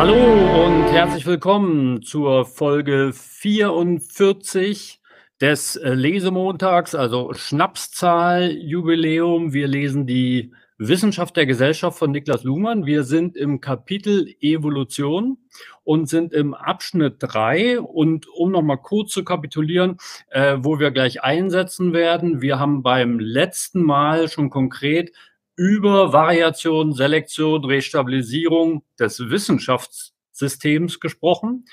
Hallo und herzlich willkommen zur Folge 44 des äh, Lesemontags, also Schnapszahl Jubiläum. Wir lesen die Wissenschaft der Gesellschaft von Niklas Luhmann. Wir sind im Kapitel Evolution und sind im Abschnitt drei. Und um nochmal kurz zu kapitulieren, äh, wo wir gleich einsetzen werden, wir haben beim letzten Mal schon konkret über Variation, Selektion, Restabilisierung des Wissenschaftssystems gesprochen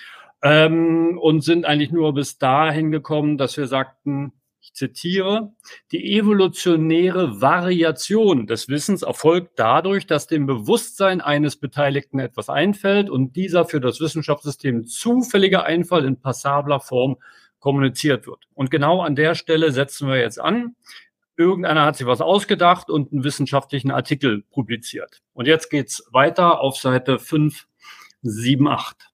ähm, und sind eigentlich nur bis dahin gekommen, dass wir sagten, ich zitiere, die evolutionäre Variation des Wissens erfolgt dadurch, dass dem Bewusstsein eines Beteiligten etwas einfällt und dieser für das Wissenschaftssystem zufällige Einfall in passabler Form kommuniziert wird. Und genau an der Stelle setzen wir jetzt an. Irgendeiner hat sich was ausgedacht und einen wissenschaftlichen Artikel publiziert. Und jetzt geht's weiter auf Seite 5, 7, 8.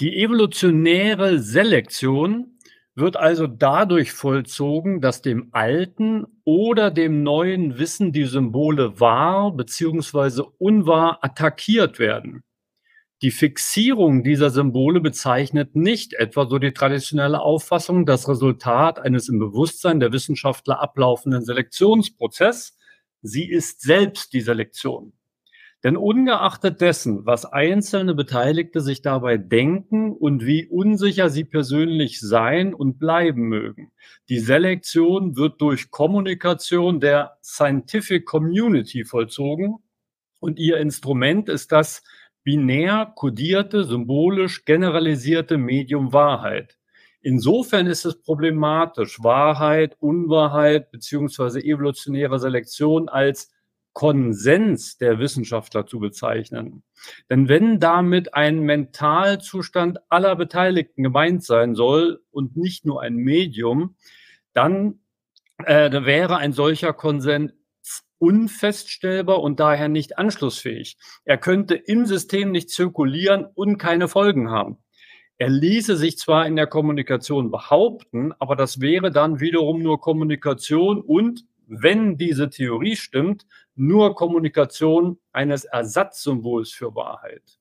Die evolutionäre Selektion wird also dadurch vollzogen, dass dem alten oder dem neuen Wissen die Symbole wahr bzw. unwahr attackiert werden. Die Fixierung dieser Symbole bezeichnet nicht etwa so die traditionelle Auffassung das Resultat eines im Bewusstsein der Wissenschaftler ablaufenden Selektionsprozess. Sie ist selbst die Selektion. Denn ungeachtet dessen, was einzelne Beteiligte sich dabei denken und wie unsicher sie persönlich sein und bleiben mögen, die Selektion wird durch Kommunikation der Scientific Community vollzogen und ihr Instrument ist das binär kodierte, symbolisch generalisierte Medium Wahrheit. Insofern ist es problematisch, Wahrheit, Unwahrheit beziehungsweise evolutionäre Selektion als Konsens der Wissenschaftler zu bezeichnen. Denn wenn damit ein Mentalzustand aller Beteiligten gemeint sein soll und nicht nur ein Medium, dann äh, wäre ein solcher Konsens unfeststellbar und daher nicht anschlussfähig. Er könnte im System nicht zirkulieren und keine Folgen haben. Er ließe sich zwar in der Kommunikation behaupten, aber das wäre dann wiederum nur Kommunikation und, wenn diese Theorie stimmt, nur Kommunikation eines Ersatzsymbols für Wahrheit.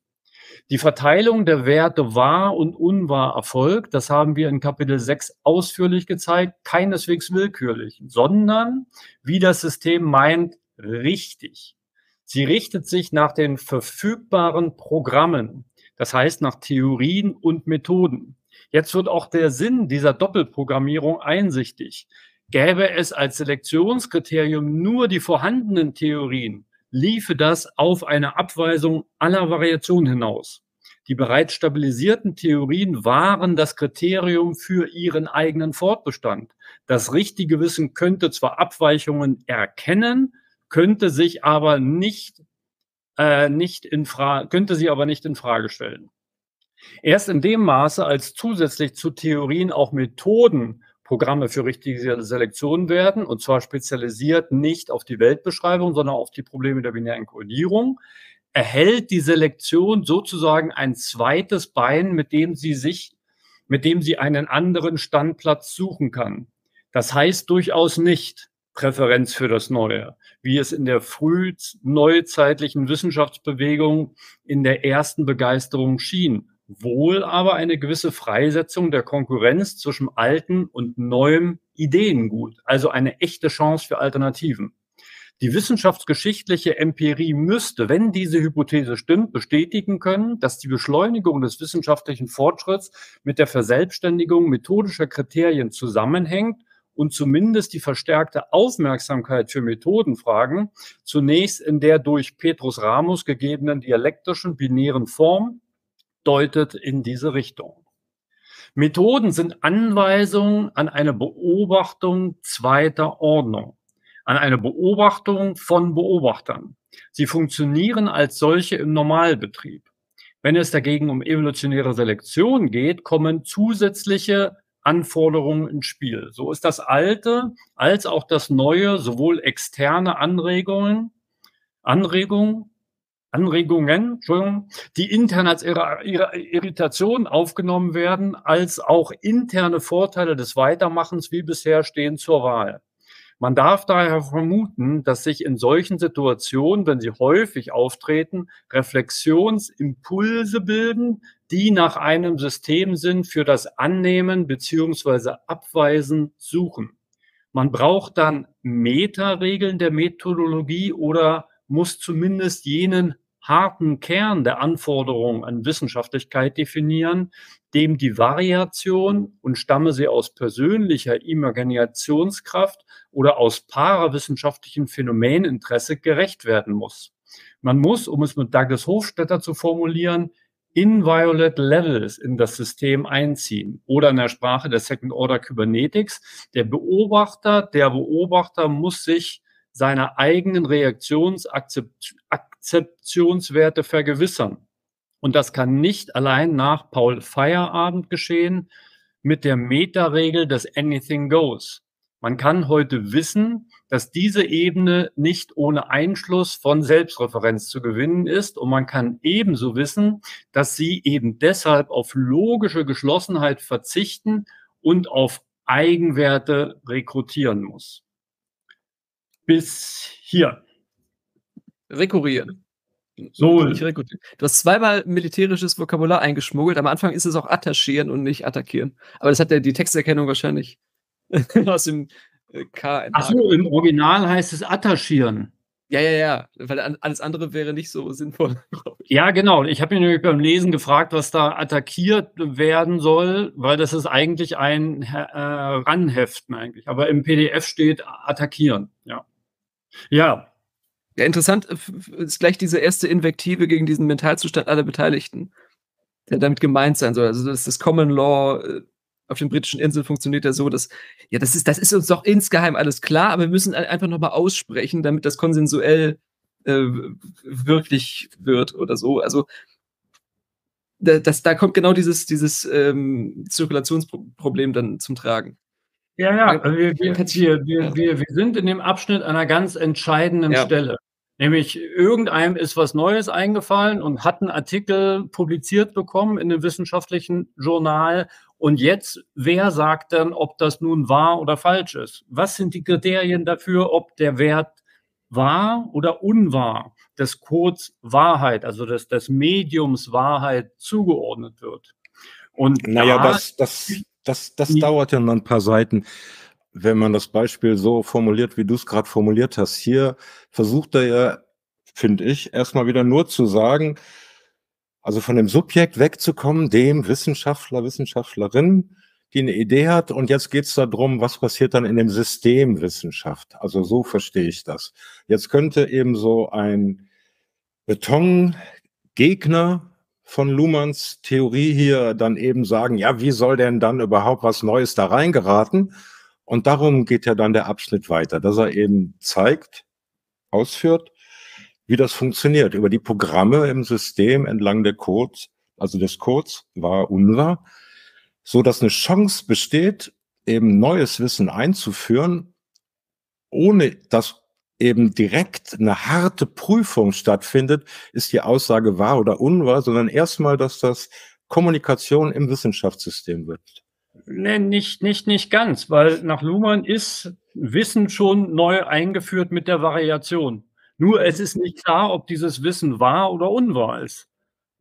Die Verteilung der Werte wahr und unwahr erfolgt, das haben wir in Kapitel 6 ausführlich gezeigt, keineswegs willkürlich, sondern wie das System meint, richtig. Sie richtet sich nach den verfügbaren Programmen, das heißt nach Theorien und Methoden. Jetzt wird auch der Sinn dieser Doppelprogrammierung einsichtig. Gäbe es als Selektionskriterium nur die vorhandenen Theorien, liefe das auf eine Abweisung aller Variationen hinaus. Die bereits stabilisierten Theorien waren das Kriterium für ihren eigenen Fortbestand. Das richtige Wissen könnte zwar Abweichungen erkennen, könnte sich aber nicht, äh, nicht in Frage, könnte sie aber nicht in Frage stellen. Erst in dem Maße, als zusätzlich zu Theorien auch Methoden Programme für richtige Selektion werden, und zwar spezialisiert nicht auf die Weltbeschreibung, sondern auf die Probleme der binären Kodierung, erhält die Selektion sozusagen ein zweites Bein, mit dem sie sich, mit dem sie einen anderen Standplatz suchen kann. Das heißt durchaus nicht Präferenz für das Neue, wie es in der früh neuzeitlichen Wissenschaftsbewegung in der ersten Begeisterung schien, wohl aber eine gewisse Freisetzung der Konkurrenz zwischen alten und neuem Ideengut, also eine echte Chance für Alternativen. Die wissenschaftsgeschichtliche Empirie müsste, wenn diese Hypothese stimmt, bestätigen können, dass die Beschleunigung des wissenschaftlichen Fortschritts mit der Verselbstständigung methodischer Kriterien zusammenhängt und zumindest die verstärkte Aufmerksamkeit für Methodenfragen zunächst in der durch Petrus Ramus gegebenen dialektischen binären Form deutet in diese Richtung. Methoden sind Anweisungen an eine Beobachtung zweiter Ordnung, an eine Beobachtung von Beobachtern. Sie funktionieren als solche im Normalbetrieb. Wenn es dagegen um evolutionäre Selektion geht, kommen zusätzliche Anforderungen ins Spiel. So ist das Alte als auch das Neue sowohl externe Anregungen, Anregungen Anregungen, Entschuldigung, die intern als Irritation aufgenommen werden, als auch interne Vorteile des Weitermachens wie bisher stehen zur Wahl. Man darf daher vermuten, dass sich in solchen Situationen, wenn sie häufig auftreten, Reflexionsimpulse bilden, die nach einem System sind für das Annehmen beziehungsweise Abweisen suchen. Man braucht dann Meta-Regeln der Methodologie oder muss zumindest jenen harten Kern der Anforderungen an Wissenschaftlichkeit definieren, dem die Variation und stamme sie aus persönlicher Imaginationskraft oder aus parawissenschaftlichem Phänomeninteresse gerecht werden muss. Man muss, um es mit Douglas Hofstetter zu formulieren, inviolate levels in das System einziehen oder in der Sprache der Second Order Kybernetics. Der Beobachter, der Beobachter muss sich seiner eigenen Reaktionsakzeptionswerte vergewissern. Und das kann nicht allein nach Paul Feierabend geschehen mit der Meta-Regel des Anything Goes. Man kann heute wissen, dass diese Ebene nicht ohne Einschluss von Selbstreferenz zu gewinnen ist. Und man kann ebenso wissen, dass sie eben deshalb auf logische Geschlossenheit verzichten und auf Eigenwerte rekrutieren muss. Bis hier. Rekurrieren. So. Du hast zweimal militärisches Vokabular eingeschmuggelt. Am Anfang ist es auch attachieren und nicht attackieren. Aber das hat ja die Texterkennung wahrscheinlich aus dem äh, K. Achso, im Original heißt es attachieren. Ja, ja, ja, weil alles andere wäre nicht so sinnvoll. Ja, genau. Ich habe mich nämlich beim Lesen gefragt, was da attackiert werden soll, weil das ist eigentlich ein äh, Ranheften eigentlich. Aber im PDF steht attackieren. Ja. Ja, ja, interessant ist gleich diese erste Invektive gegen diesen Mentalzustand aller Beteiligten, der damit gemeint sein soll. Also das, das Common Law äh, auf den britischen Inseln funktioniert ja so, dass, ja, das ist, das ist uns doch insgeheim alles klar, aber wir müssen einfach nochmal aussprechen, damit das konsensuell äh, wirklich wird oder so. Also da, das, da kommt genau dieses, dieses ähm, Zirkulationsproblem dann zum Tragen. Ja, ja, also wir, wir, wir, wir, wir sind in dem Abschnitt einer ganz entscheidenden ja. Stelle. Nämlich irgendeinem ist was Neues eingefallen und hat einen Artikel publiziert bekommen in einem wissenschaftlichen Journal. Und jetzt, wer sagt dann, ob das nun wahr oder falsch ist? Was sind die Kriterien dafür, ob der Wert wahr oder unwahr des Codes Wahrheit, also des, des Mediums Wahrheit zugeordnet wird? Und naja, da das, das, das, das dauert ja noch ein paar Seiten wenn man das Beispiel so formuliert, wie du es gerade formuliert hast, hier versucht er ja, finde ich, erstmal wieder nur zu sagen, also von dem Subjekt wegzukommen, dem Wissenschaftler, Wissenschaftlerin, die eine Idee hat. Und jetzt geht es darum, was passiert dann in dem System Wissenschaft. Also so verstehe ich das. Jetzt könnte eben so ein Betongegner von Luhmanns Theorie hier dann eben sagen, ja, wie soll denn dann überhaupt was Neues da reingeraten? Und darum geht ja dann der Abschnitt weiter, dass er eben zeigt, ausführt, wie das funktioniert über die Programme im System entlang der Codes, also des Codes, war unwahr, so dass eine Chance besteht, eben neues Wissen einzuführen, ohne dass eben direkt eine harte Prüfung stattfindet, ist die Aussage wahr oder unwahr, sondern erstmal, dass das Kommunikation im Wissenschaftssystem wird. Nee, nicht, nicht, nicht ganz, weil nach Luhmann ist Wissen schon neu eingeführt mit der Variation. Nur es ist nicht klar, ob dieses Wissen wahr oder unwahr ist.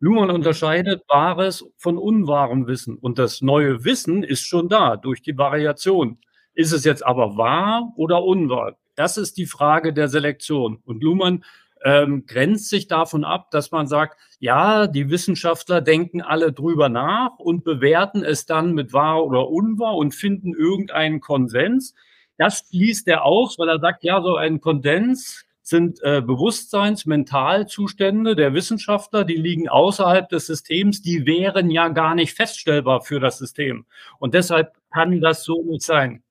Luhmann unterscheidet wahres von unwahrem Wissen. Und das neue Wissen ist schon da durch die Variation. Ist es jetzt aber wahr oder unwahr? Das ist die Frage der Selektion. Und Luhmann ähm, grenzt sich davon ab, dass man sagt, ja, die Wissenschaftler denken alle drüber nach und bewerten es dann mit wahr oder unwahr und finden irgendeinen Konsens. Das schließt er aus, weil er sagt, ja, so ein Konsens sind äh, Bewusstseins-Mentalzustände der Wissenschaftler, die liegen außerhalb des Systems, die wären ja gar nicht feststellbar für das System. Und deshalb kann das so nicht sein.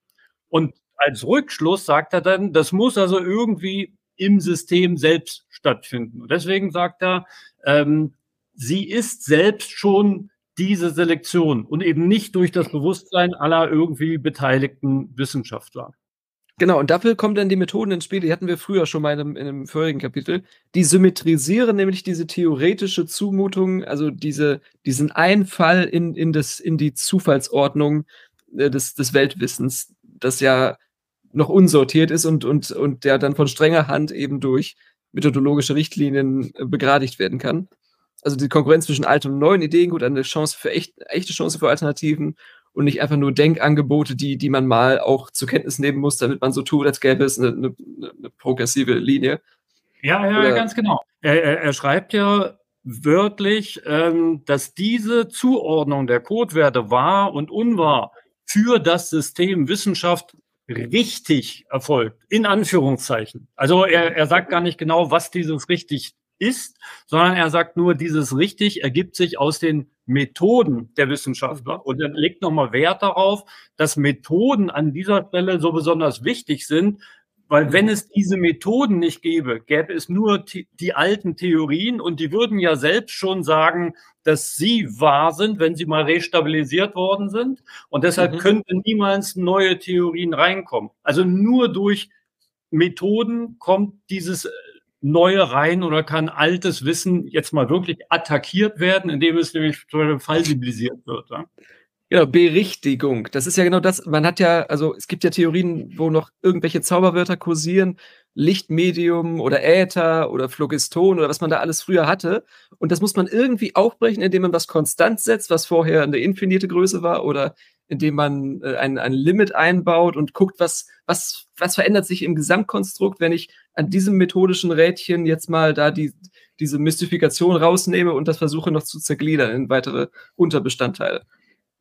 Und als Rückschluss sagt er dann, das muss also irgendwie im System selbst stattfinden. Und deswegen sagt er, ähm, sie ist selbst schon diese Selektion und eben nicht durch das Bewusstsein aller irgendwie beteiligten Wissenschaftler. Genau, und dafür kommen dann die Methoden ins Spiel, die hatten wir früher schon mal in einem, in einem vorigen Kapitel. Die symmetrisieren nämlich diese theoretische Zumutung, also diese, diesen Einfall in, in, das, in die Zufallsordnung äh, des, des Weltwissens, das ja noch unsortiert ist und, und, und der dann von strenger Hand eben durch methodologische Richtlinien äh, begradigt werden kann. Also die Konkurrenz zwischen alten und neuen Ideen, gut, eine Chance für echt, echte Chance für Alternativen und nicht einfach nur Denkangebote, die, die man mal auch zur Kenntnis nehmen muss, damit man so tut, als gäbe es eine, eine, eine progressive Linie. Ja, ja, Oder, ganz genau. Er, er, er schreibt ja wörtlich, ähm, dass diese Zuordnung der Codewerte wahr und unwahr für das System Wissenschaft richtig erfolgt, in Anführungszeichen. Also er, er sagt gar nicht genau, was dieses richtig ist, sondern er sagt nur, dieses richtig ergibt sich aus den Methoden der Wissenschaftler. Und er legt nochmal Wert darauf, dass Methoden an dieser Stelle so besonders wichtig sind, weil wenn es diese Methoden nicht gäbe, gäbe es nur die alten Theorien und die würden ja selbst schon sagen, dass sie wahr sind, wenn sie mal restabilisiert worden sind. Und deshalb mhm. könnten niemals neue Theorien reinkommen. Also nur durch Methoden kommt dieses äh, Neue rein oder kann altes Wissen jetzt mal wirklich attackiert werden, indem es nämlich falsibilisiert wird. Ja? Genau, Berichtigung. Das ist ja genau das. Man hat ja, also es gibt ja Theorien, wo noch irgendwelche Zauberwörter kursieren, Lichtmedium oder Äther oder Phlogiston oder was man da alles früher hatte. Und das muss man irgendwie aufbrechen, indem man was konstant setzt, was vorher eine infinite Größe war oder indem man äh, ein, ein Limit einbaut und guckt, was, was, was verändert sich im Gesamtkonstrukt, wenn ich an diesem methodischen Rädchen jetzt mal da die, diese Mystifikation rausnehme und das versuche noch zu zergliedern in weitere Unterbestandteile.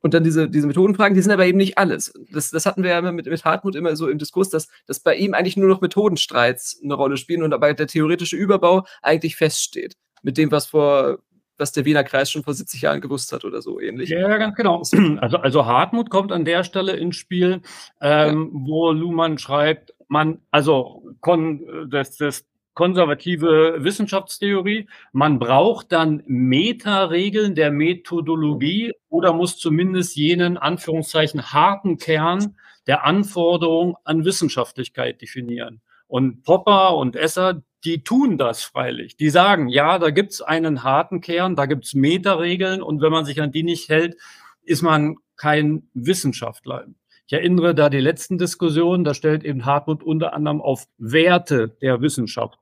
Und dann diese, diese Methodenfragen, die sind aber eben nicht alles. Das, das hatten wir ja mit, mit Hartmut immer so im Diskurs, dass, dass bei ihm eigentlich nur noch Methodenstreits eine Rolle spielen und dabei der theoretische Überbau eigentlich feststeht. Mit dem, was vor, was der Wiener Kreis schon vor 70 Jahren gewusst hat oder so ähnlich. Ja, ganz genau. Also, also Hartmut kommt an der Stelle ins Spiel, ähm, ja. wo Luhmann schreibt, man, also kon, das, das konservative Wissenschaftstheorie. Man braucht dann Meta-Regeln der Methodologie oder muss zumindest jenen Anführungszeichen harten Kern der Anforderung an Wissenschaftlichkeit definieren. Und Popper und Esser, die tun das freilich. Die sagen, ja, da gibt's einen harten Kern, da gibt's Meta-Regeln und wenn man sich an die nicht hält, ist man kein Wissenschaftler. Ich erinnere da die letzten Diskussionen, da stellt eben Hartmut unter anderem auf Werte der Wissenschaft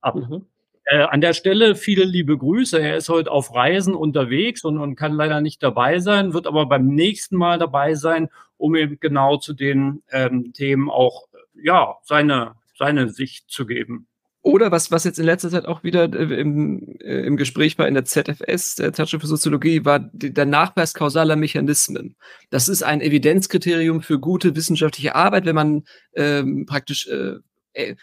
ab. Mhm. Äh, an der Stelle viele liebe Grüße. Er ist heute auf Reisen unterwegs und, und kann leider nicht dabei sein, wird aber beim nächsten Mal dabei sein, um eben genau zu den ähm, Themen auch ja seine seine Sicht zu geben. Oder was, was jetzt in letzter Zeit auch wieder äh, im, äh, im Gespräch war in der ZFS, der Zeitschrift für Soziologie, war der Nachweis kausaler Mechanismen. Das ist ein Evidenzkriterium für gute wissenschaftliche Arbeit, wenn man ähm, praktisch äh, äh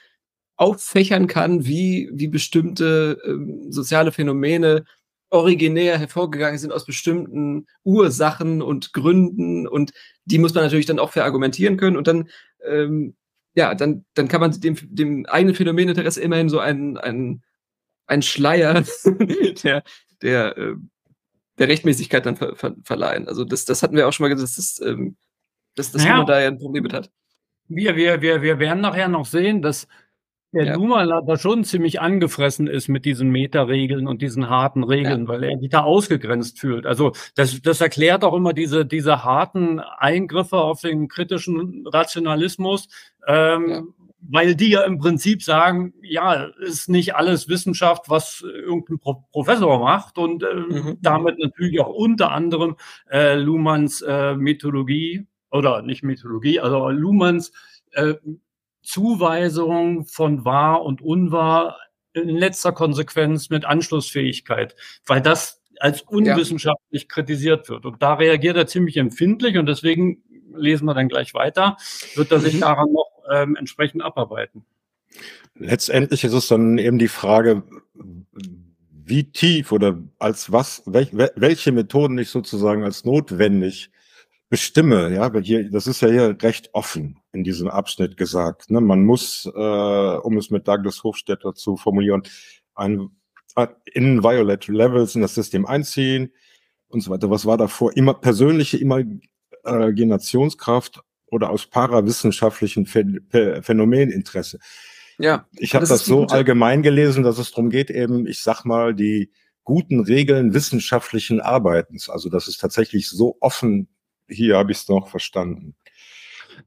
auffächern kann, wie, wie bestimmte ähm, soziale Phänomene originär hervorgegangen sind aus bestimmten Ursachen und Gründen und die muss man natürlich dann auch verargumentieren können und dann ähm, ja, dann, dann kann man dem, dem eigenen Phänomeninteresse immerhin so einen, einen, einen Schleier der, der, äh, der Rechtmäßigkeit dann ver, ver, verleihen. Also das, das hatten wir auch schon mal gesagt, dass, das, ähm, dass, dass ja. da ja ein Problem mit hat. Wir, wir, wir, wir werden nachher noch sehen, dass der ja. Luhmann da schon ziemlich angefressen ist mit diesen Meta-Regeln und diesen harten Regeln, ja. weil er sich da ausgegrenzt fühlt. Also das, das erklärt auch immer diese, diese harten Eingriffe auf den kritischen Rationalismus, ähm, ja. weil die ja im Prinzip sagen, ja, ist nicht alles Wissenschaft, was irgendein Pro Professor macht und äh, mhm. damit natürlich auch unter anderem äh, Luhmanns äh, Methodologie oder nicht Methodologie, also Luhmanns äh, Zuweisung von wahr und unwahr in letzter Konsequenz mit Anschlussfähigkeit, weil das als unwissenschaftlich ja. kritisiert wird. Und da reagiert er ziemlich empfindlich und deswegen lesen wir dann gleich weiter, wird er sich mhm. daran noch ähm, entsprechend abarbeiten. Letztendlich ist es dann eben die Frage, wie tief oder als was, welch, welche Methoden ich sozusagen als notwendig bestimme, ja, weil hier, das ist ja hier recht offen in diesem Abschnitt gesagt. Ne? Man muss, äh, um es mit Douglas Hofstetter zu formulieren, ein, in Violet Levels in das System einziehen und so weiter. Was war davor? Immer persönliche Imaginationskraft oder aus parawissenschaftlichen Phänomeninteresse. Ja. Ich habe das, das so allgemein gelesen, dass es darum geht, eben, ich sag mal, die guten Regeln wissenschaftlichen Arbeitens. Also, dass es tatsächlich so offen hier habe ich es noch verstanden.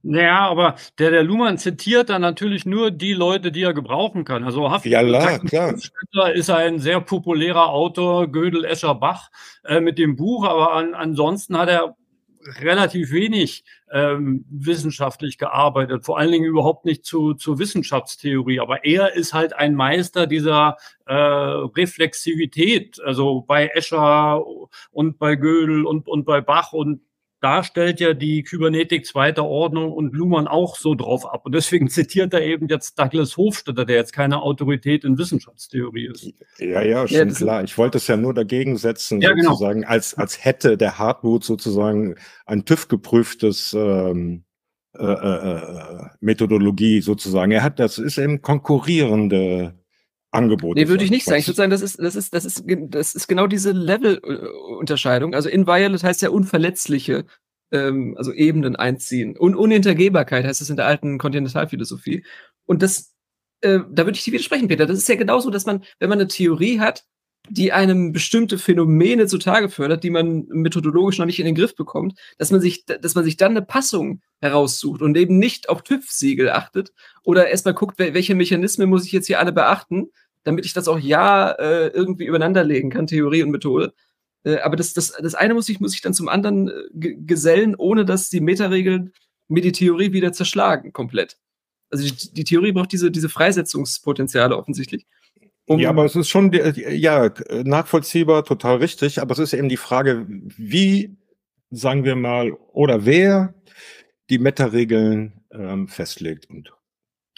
Naja, aber der, der Luhmann zitiert dann natürlich nur die Leute, die er gebrauchen kann. Also Haft Ja, klar, klar. ist ein sehr populärer Autor, Gödel, Escher, Bach, äh, mit dem Buch, aber an, ansonsten hat er relativ wenig ähm, wissenschaftlich gearbeitet, vor allen Dingen überhaupt nicht zu, zu Wissenschaftstheorie. Aber er ist halt ein Meister dieser äh, Reflexivität, also bei Escher und bei Gödel und, und bei Bach und da stellt ja die Kybernetik zweiter Ordnung und Luhmann auch so drauf ab. Und deswegen zitiert er eben jetzt Douglas Hofstetter, der jetzt keine Autorität in Wissenschaftstheorie ist. Ja, ja, schon ja, klar. Ich wollte es ja nur dagegen setzen, ja, genau. sozusagen, genau. als, als hätte der Hartmut sozusagen ein TÜV-geprüftes ähm, äh, äh, äh, Methodologie sozusagen. Er hat, das ist eben konkurrierende Angebote. Nee, würde ich nicht sagen. Ich würde sagen, das ist, das ist, das ist, das ist genau diese Level-Unterscheidung. Also inviolate heißt ja unverletzliche, ähm, also Ebenen einziehen. Und Unhintergehbarkeit heißt es in der alten Kontinentalphilosophie. Und das, äh, da würde ich dir widersprechen, Peter. Das ist ja genauso, dass man, wenn man eine Theorie hat, die einem bestimmte Phänomene zutage fördert, die man methodologisch noch nicht in den Griff bekommt, dass man sich, dass man sich dann eine Passung heraussucht und eben nicht auf TÜV-Siegel achtet oder erstmal guckt, welche Mechanismen muss ich jetzt hier alle beachten, damit ich das auch ja äh, irgendwie übereinander legen kann, Theorie und Methode. Äh, aber das, das, das eine muss ich, muss ich dann zum anderen äh, gesellen, ohne dass die Metaregeln mir die Theorie wieder zerschlagen, komplett. Also die, die Theorie braucht diese, diese Freisetzungspotenziale offensichtlich. Um ja, aber es ist schon, ja, nachvollziehbar, total richtig. Aber es ist eben die Frage, wie, sagen wir mal, oder wer die Meta-Regeln ähm, festlegt und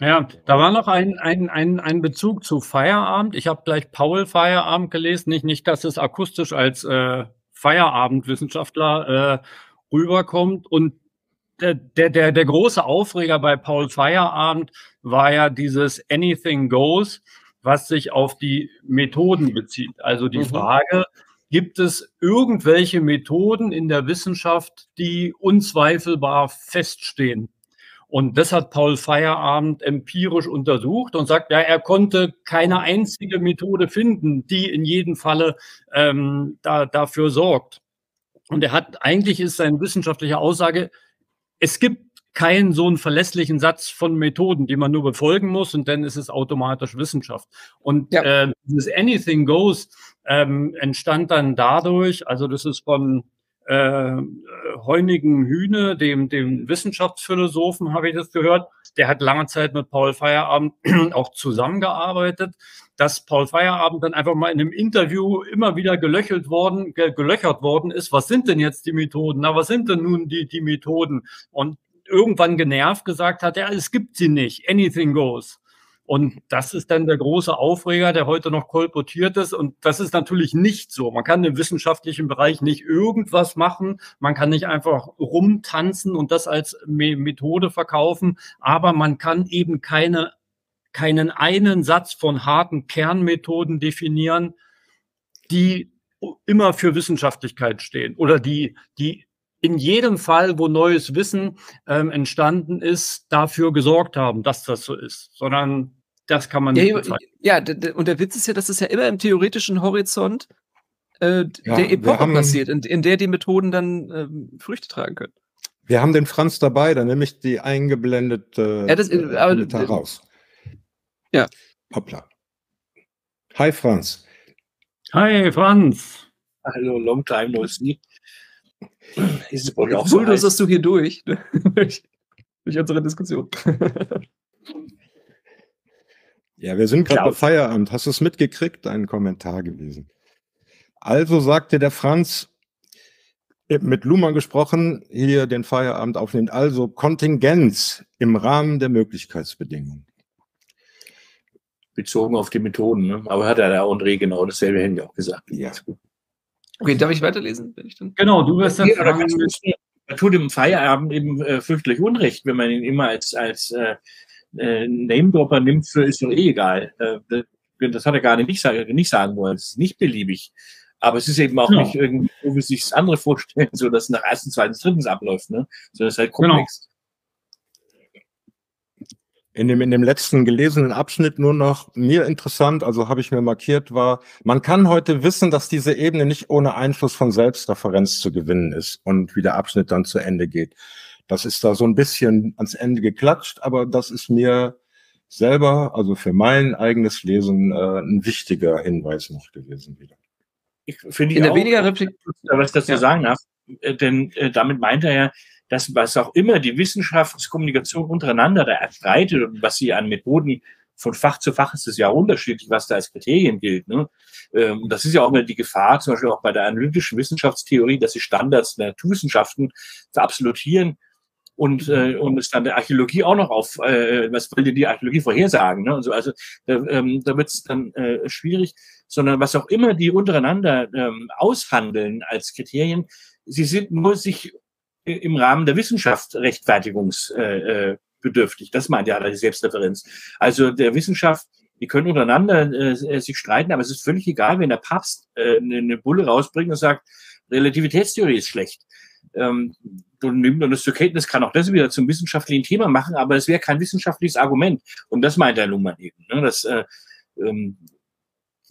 ja, da war noch ein, ein, ein, ein Bezug zu Feierabend. Ich habe gleich Paul Feierabend gelesen. Nicht, nicht dass es akustisch als äh, Feierabendwissenschaftler äh, rüberkommt. Und der, der, der, große Aufreger bei Paul Feierabend war ja dieses Anything Goes, was sich auf die Methoden bezieht. Also die mhm. Frage, gibt es irgendwelche Methoden in der Wissenschaft, die unzweifelbar feststehen? Und das hat Paul Feierabend empirisch untersucht und sagt, ja, er konnte keine einzige Methode finden, die in jedem Falle ähm, da, dafür sorgt. Und er hat, eigentlich ist seine wissenschaftliche Aussage, es gibt keinen so einen verlässlichen Satz von Methoden, die man nur befolgen muss und dann ist es automatisch Wissenschaft. Und ja. äh, dieses Anything Goes ähm, entstand dann dadurch, also das ist von äh, Heunigen Hühne, dem, dem Wissenschaftsphilosophen, habe ich das gehört. Der hat lange Zeit mit Paul Feierabend auch zusammengearbeitet, dass Paul Feierabend dann einfach mal in einem Interview immer wieder gelöchelt worden, gelöchert worden ist. Was sind denn jetzt die Methoden? Na, was sind denn nun die, die Methoden? Und irgendwann genervt gesagt hat, ja, es gibt sie nicht. Anything goes. Und das ist dann der große Aufreger, der heute noch kolportiert ist. Und das ist natürlich nicht so. Man kann im wissenschaftlichen Bereich nicht irgendwas machen. Man kann nicht einfach rumtanzen und das als Methode verkaufen. Aber man kann eben keine, keinen einen Satz von harten Kernmethoden definieren, die immer für Wissenschaftlichkeit stehen oder die, die in jedem Fall, wo neues Wissen ähm, entstanden ist, dafür gesorgt haben, dass das so ist, sondern das kann man ja, nicht Ja, und der Witz ist ja, dass es ja immer im theoretischen Horizont äh, ja, der Epoche haben, passiert, in, in, der die Methoden dann ähm, Früchte tragen können. Wir haben den Franz dabei, dann nehme ich die eingeblendete ja, das, äh, aber, äh, raus. Ja. Hoppla. Hi Franz. Hi Franz. Hallo, long time no see. Ist es auch so du hier durch, durch unsere Diskussion. Ja, wir sind gerade bei Feierabend. Hast du es mitgekriegt? Ein Kommentar gewesen. Also sagte der Franz, mit Luhmann gesprochen, hier den Feierabend aufnimmt, also Kontingenz im Rahmen der Möglichkeitsbedingungen. Bezogen auf die Methoden, ne? aber hat er der André genau dasselbe Handy auch gesagt. Ja. Okay, darf ich weiterlesen? Wenn ich dann genau, du wirst dann fragen. Man tut im Feierabend eben äh, fürchterlich Unrecht, wenn man ihn immer als, als äh, äh, Name-Dropper nimmt, für ist doch eh egal. Äh, das hat er gar nicht, nicht sagen wollen. Es ist nicht beliebig. Aber es ist eben auch ja. nicht irgendwie, so wie sich andere vorstellen, so dass es nach erstens, zweitens, drittens abläuft, ne? Sondern es ist halt genau. komplex. Genau. In dem, in dem letzten gelesenen Abschnitt nur noch mir interessant, also habe ich mir markiert, war, man kann heute wissen, dass diese Ebene nicht ohne Einfluss von Selbstreferenz zu gewinnen ist und wie der Abschnitt dann zu Ende geht. Das ist da so ein bisschen ans Ende geklatscht, aber das ist mir selber, also für mein eigenes Lesen, äh, ein wichtiger Hinweis noch gewesen wieder. Ich finde In der weniger was ich dazu ja. sagen darf, äh, denn äh, damit meint er ja, dass was auch immer die Wissenschaftskommunikation untereinander da erstreitet und was sie an Methoden von Fach zu Fach ist es ja unterschiedlich, was da als Kriterien gilt. Ne? Ähm, das ist ja auch immer die Gefahr, zum Beispiel auch bei der analytischen Wissenschaftstheorie, dass sie Standards der Naturwissenschaften verabsolutieren und, äh, und es dann der Archäologie auch noch auf, äh, was will die Archäologie vorhersagen? Ne? Und so, also da, ähm, da wird es dann äh, schwierig, sondern was auch immer die untereinander ähm, aushandeln als Kriterien, sie sind nur sich im Rahmen der Wissenschaft rechtfertigungsbedürftig. Äh, äh das meint ja die Selbstreferenz. Also der Wissenschaft, die können untereinander äh, sich streiten, aber es ist völlig egal, wenn der Papst äh, eine Bulle rausbringt und sagt, Relativitätstheorie ist schlecht. Ähm, und nimmt das zur Kenntnis, kann auch das wieder zum wissenschaftlichen Thema machen, aber es wäre kein wissenschaftliches Argument. Und das meint der Luhmann eben. Ne? Das, äh, ähm,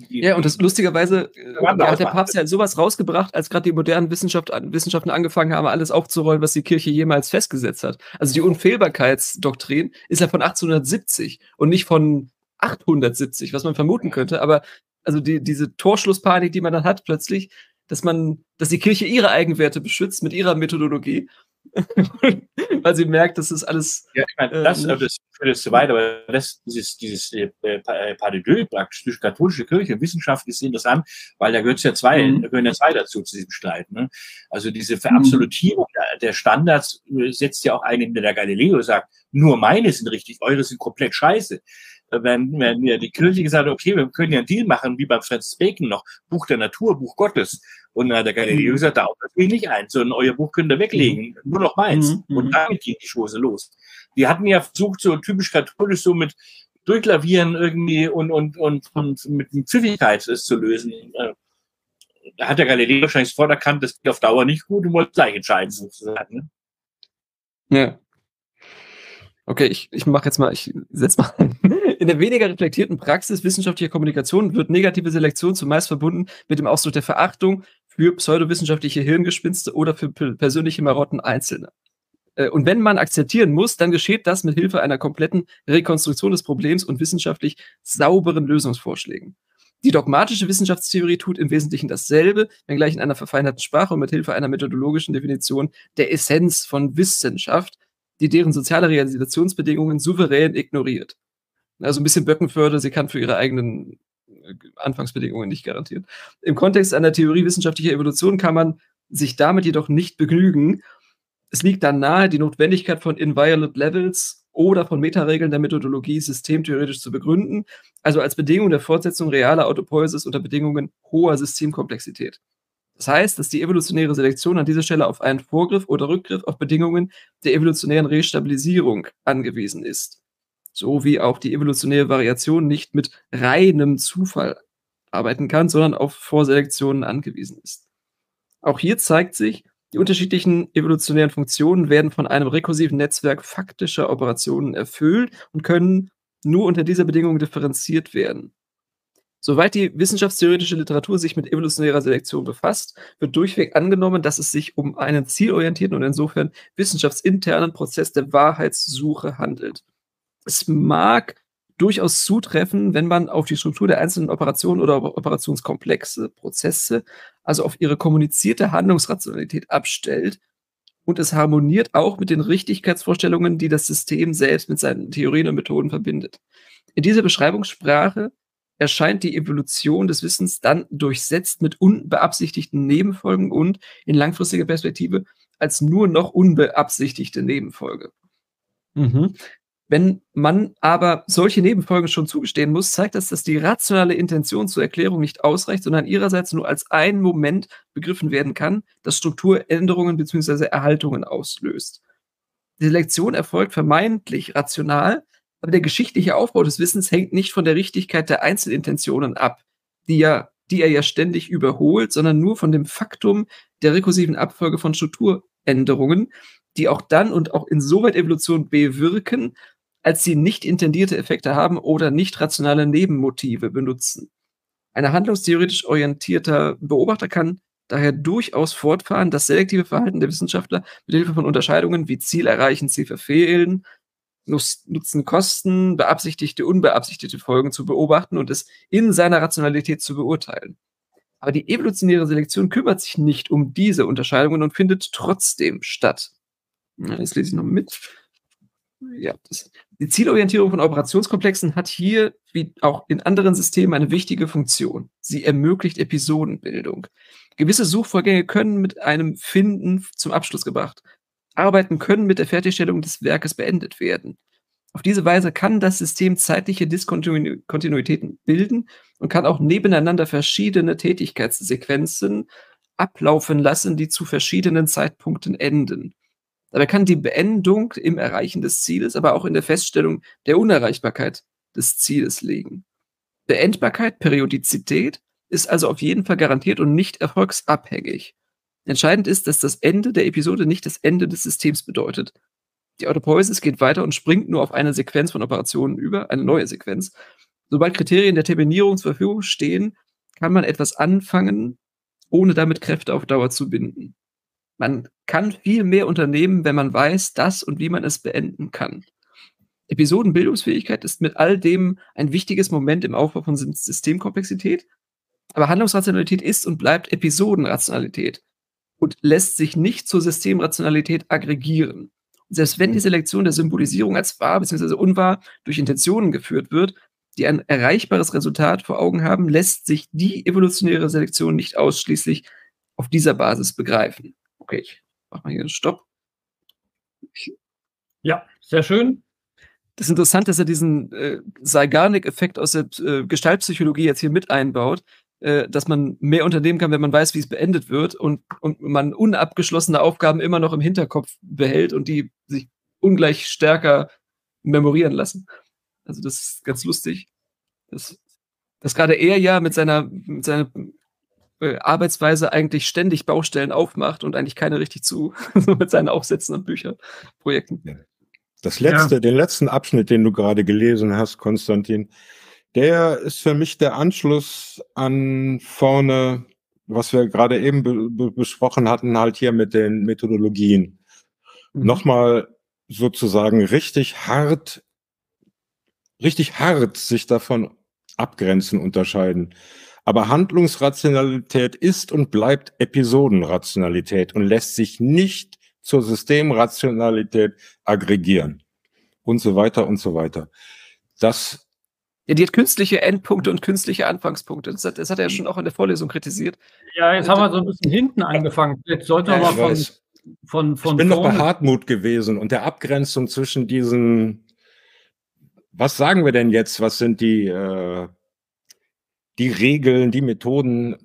ja, und das lustigerweise ja, hat der Papst ja sowas rausgebracht, als gerade die modernen Wissenschaft, Wissenschaften angefangen haben, alles aufzurollen, was die Kirche jemals festgesetzt hat. Also die Unfehlbarkeitsdoktrin ist ja von 1870 und nicht von 870, was man vermuten könnte. Aber also die, diese Torschlusspanik, die man dann hat plötzlich, dass man, dass die Kirche ihre Eigenwerte beschützt mit ihrer Methodologie weil sie merkt, dass das alles. Ja, ich meine, das, äh, das führt jetzt zu weit, aber das, dieses, dieses äh, äh, äh Pas de praktisch zwischen katholische Kirche und Wissenschaft ist interessant, weil da gehört ja zwei, mhm. da gehören ja zwei dazu zu diesem Streit. Ne? Also diese Verabsolutierung mhm. der Standards setzt ja auch ein, der Galileo sagt, nur meine sind richtig, eure sind komplett scheiße wenn, wenn mir die Kirche gesagt hat, okay, wir können ja einen Deal machen, wie beim Francis Bacon noch, Buch der Natur, Buch Gottes. Und dann hat der Galileo mhm. gesagt, da das will nicht ein, sondern euer Buch könnt ihr weglegen, mhm. nur noch meins. Mhm. Und mhm. damit ging die Schose los. Die hatten ja versucht, so typisch katholisch, so mit Durchlavieren irgendwie und, und, und, und mit Pfiffigkeit es zu lösen. Äh, da hat der Galileo wahrscheinlich sofort erkannt, das geht auf Dauer nicht gut und wollte gleich entscheiden, sozusagen. Ne? Ja. Okay, ich, ich mache jetzt mal, ich setz mal in der weniger reflektierten Praxis wissenschaftlicher Kommunikation wird negative Selektion zumeist verbunden mit dem Ausdruck der Verachtung für pseudowissenschaftliche Hirngespinste oder für persönliche Marotten Einzelner. Äh, und wenn man akzeptieren muss, dann geschieht das mit Hilfe einer kompletten Rekonstruktion des Problems und wissenschaftlich sauberen Lösungsvorschlägen. Die dogmatische Wissenschaftstheorie tut im Wesentlichen dasselbe, wenngleich in einer verfeinerten Sprache und mit Hilfe einer methodologischen Definition der Essenz von Wissenschaft, die deren soziale Realisationsbedingungen souverän ignoriert. Also ein bisschen Böckenförde, sie kann für ihre eigenen äh, Anfangsbedingungen nicht garantieren. Im Kontext einer Theorie wissenschaftlicher Evolution kann man sich damit jedoch nicht begnügen. Es liegt dann nahe, die Notwendigkeit von Inviolate Levels oder von Metaregeln der Methodologie systemtheoretisch zu begründen, also als Bedingung der Fortsetzung realer Autopoiesis unter Bedingungen hoher Systemkomplexität. Das heißt, dass die evolutionäre Selektion an dieser Stelle auf einen Vorgriff oder Rückgriff auf Bedingungen der evolutionären Restabilisierung angewiesen ist so wie auch die evolutionäre Variation nicht mit reinem Zufall arbeiten kann, sondern auf Vorselektionen angewiesen ist. Auch hier zeigt sich, die unterschiedlichen evolutionären Funktionen werden von einem rekursiven Netzwerk faktischer Operationen erfüllt und können nur unter dieser Bedingung differenziert werden. Soweit die wissenschaftstheoretische Literatur sich mit evolutionärer Selektion befasst, wird durchweg angenommen, dass es sich um einen zielorientierten und insofern wissenschaftsinternen Prozess der Wahrheitssuche handelt es mag durchaus zutreffen, wenn man auf die Struktur der einzelnen Operationen oder Operationskomplexe, Prozesse, also auf ihre kommunizierte Handlungsrationalität abstellt. Und es harmoniert auch mit den Richtigkeitsvorstellungen, die das System selbst mit seinen Theorien und Methoden verbindet. In dieser Beschreibungssprache erscheint die Evolution des Wissens dann durchsetzt mit unbeabsichtigten Nebenfolgen und in langfristiger Perspektive als nur noch unbeabsichtigte Nebenfolge. Mhm. Wenn man aber solche Nebenfolgen schon zugestehen muss, zeigt das, dass die rationale Intention zur Erklärung nicht ausreicht, sondern ihrerseits nur als ein Moment begriffen werden kann, das Strukturänderungen bzw. Erhaltungen auslöst. Die Selektion erfolgt vermeintlich rational, aber der geschichtliche Aufbau des Wissens hängt nicht von der Richtigkeit der Einzelintentionen ab, die ja die er ja ständig überholt, sondern nur von dem Faktum der rekursiven Abfolge von Strukturänderungen, die auch dann und auch insoweit Evolution bewirken, als sie nicht intendierte Effekte haben oder nicht rationale Nebenmotive benutzen. Ein handlungstheoretisch orientierter Beobachter kann daher durchaus fortfahren, das selektive Verhalten der Wissenschaftler mit Hilfe von Unterscheidungen wie Ziel erreichen, Ziel verfehlen, Nutzen, Kosten, beabsichtigte, unbeabsichtigte Folgen zu beobachten und es in seiner Rationalität zu beurteilen. Aber die evolutionäre Selektion kümmert sich nicht um diese Unterscheidungen und findet trotzdem statt. Das lese ich noch mit. Ja, das, die Zielorientierung von Operationskomplexen hat hier, wie auch in anderen Systemen, eine wichtige Funktion. Sie ermöglicht Episodenbildung. Gewisse Suchvorgänge können mit einem Finden zum Abschluss gebracht. Arbeiten können mit der Fertigstellung des Werkes beendet werden. Auf diese Weise kann das System zeitliche Diskontinuitäten bilden und kann auch nebeneinander verschiedene Tätigkeitssequenzen ablaufen lassen, die zu verschiedenen Zeitpunkten enden. Dabei kann die Beendung im Erreichen des Zieles, aber auch in der Feststellung der Unerreichbarkeit des Zieles liegen. Beendbarkeit, Periodizität ist also auf jeden Fall garantiert und nicht erfolgsabhängig. Entscheidend ist, dass das Ende der Episode nicht das Ende des Systems bedeutet. Die Autopoiesis geht weiter und springt nur auf eine Sequenz von Operationen über, eine neue Sequenz. Sobald Kriterien der Terminierung zur Verfügung stehen, kann man etwas anfangen, ohne damit Kräfte auf Dauer zu binden. Man kann viel mehr unternehmen, wenn man weiß, dass und wie man es beenden kann. Episodenbildungsfähigkeit ist mit all dem ein wichtiges Moment im Aufbau von Systemkomplexität. Aber Handlungsrationalität ist und bleibt Episodenrationalität und lässt sich nicht zur Systemrationalität aggregieren. Und selbst wenn die Selektion der Symbolisierung als wahr bzw. unwahr durch Intentionen geführt wird, die ein erreichbares Resultat vor Augen haben, lässt sich die evolutionäre Selektion nicht ausschließlich auf dieser Basis begreifen. Okay, ich mach mal hier einen Stopp. Ja, sehr schön. Das Interessante ist, dass er diesen äh, Zeigarnik-Effekt aus der äh, Gestaltpsychologie jetzt hier mit einbaut, äh, dass man mehr unternehmen kann, wenn man weiß, wie es beendet wird und, und man unabgeschlossene Aufgaben immer noch im Hinterkopf behält und die sich ungleich stärker memorieren lassen. Also das ist ganz lustig. Das, dass gerade er ja mit seiner, mit seiner äh, Arbeitsweise eigentlich ständig Baustellen aufmacht und eigentlich keine richtig zu, so mit seinen Aufsätzen und Bücherprojekten. Das letzte, ja. den letzten Abschnitt, den du gerade gelesen hast, Konstantin, der ist für mich der Anschluss an vorne, was wir gerade eben be besprochen hatten, halt hier mit den Methodologien. Mhm. Nochmal sozusagen richtig hart, richtig hart sich davon abgrenzen, unterscheiden. Aber Handlungsrationalität ist und bleibt Episodenrationalität und lässt sich nicht zur Systemrationalität aggregieren und so weiter und so weiter. Das ja, die hat künstliche Endpunkte und künstliche Anfangspunkte. Das hat, das hat er ja schon auch in der Vorlesung kritisiert. Ja, jetzt haben wir so ein bisschen hinten angefangen. Jetzt sollte ja, man mal von, von, von. Ich bin noch bei Hartmut gewesen und der Abgrenzung zwischen diesen. Was sagen wir denn jetzt? Was sind die äh, die Regeln, die Methoden,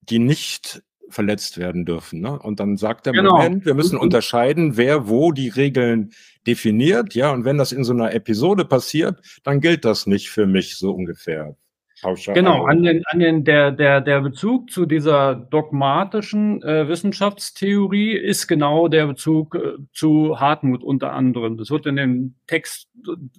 die nicht verletzt werden dürfen. Ne? Und dann sagt der genau. Moment, wir müssen unterscheiden, wer wo die Regeln definiert, ja, und wenn das in so einer Episode passiert, dann gilt das nicht für mich so ungefähr. Genau, an den, an den, der, der, der Bezug zu dieser dogmatischen äh, Wissenschaftstheorie ist genau der Bezug äh, zu Hartmut unter anderem. Das wird in dem Text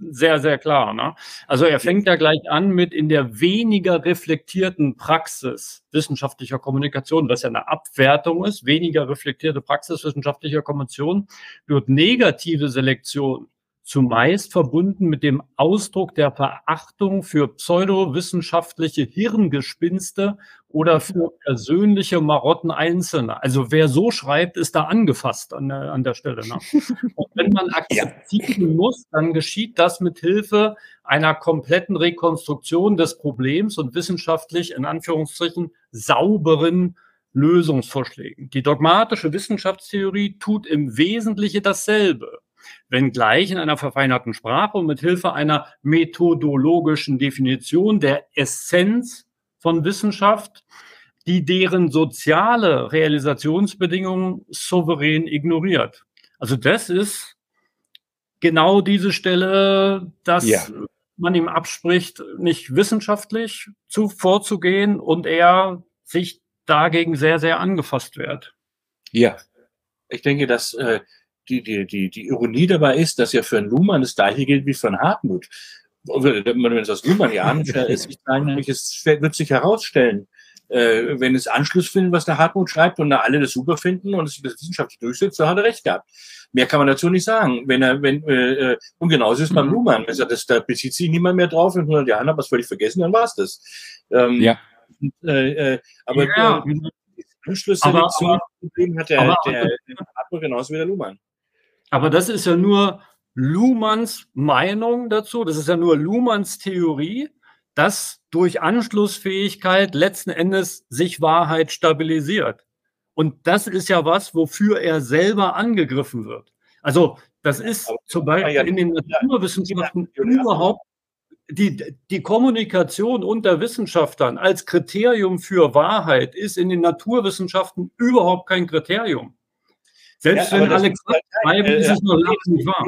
sehr, sehr klar. Ne? Also er fängt ja gleich an mit in der weniger reflektierten Praxis wissenschaftlicher Kommunikation, was ja eine Abwertung ist, weniger reflektierte Praxis wissenschaftlicher Kommunikation, wird negative Selektion zumeist verbunden mit dem Ausdruck der Verachtung für pseudowissenschaftliche Hirngespinste oder für persönliche Marotten Einzelner. Also wer so schreibt, ist da angefasst an der, an der Stelle. Ne? Und wenn man akzeptieren muss, dann geschieht das mit Hilfe einer kompletten Rekonstruktion des Problems und wissenschaftlich in Anführungsstrichen sauberen Lösungsvorschlägen. Die dogmatische Wissenschaftstheorie tut im Wesentlichen dasselbe wenngleich in einer verfeinerten Sprache und mit Hilfe einer methodologischen Definition der Essenz von Wissenschaft, die deren soziale Realisationsbedingungen souverän ignoriert. Also das ist genau diese Stelle, dass ja. man ihm abspricht, nicht wissenschaftlich zu, vorzugehen und er sich dagegen sehr, sehr angefasst wird. Ja, ich denke, dass äh, die, die, die, die Ironie dabei ist, dass ja für einen Luhmann das gleiche gilt wie für einen Hartmut. Wenn es aus Luhmann ja anschaut, ist, es wird sich herausstellen, Äh, wenn es Anschluss finden, was der Hartmut schreibt und da alle das super finden und es wissenschaftlich durchsetzt, so hat er recht gehabt. Mehr kann man dazu nicht sagen. Wenn er, wenn, äh, äh und genauso ist es beim mhm. Luhmann. Also das, da bezieht sich niemand mehr drauf. In 100 Jahren hat man es völlig vergessen, dann war es das. Ähm, ja. Äh, äh, aber ja. Äh, Anschlussselektion hat der, aber, der, der Hartmut genauso wie der Luhmann. Aber das ist ja nur Luhmanns Meinung dazu. Das ist ja nur Luhmanns Theorie dass durch Anschlussfähigkeit letzten Endes sich Wahrheit stabilisiert. Und das ist ja was, wofür er selber angegriffen wird. Also das ist zum Beispiel in den Naturwissenschaften überhaupt die, die Kommunikation unter Wissenschaftlern als Kriterium für Wahrheit ist in den Naturwissenschaften überhaupt kein Kriterium. Selbst ja, wenn alle schreiben, äh, ist es nur lange nicht wahr.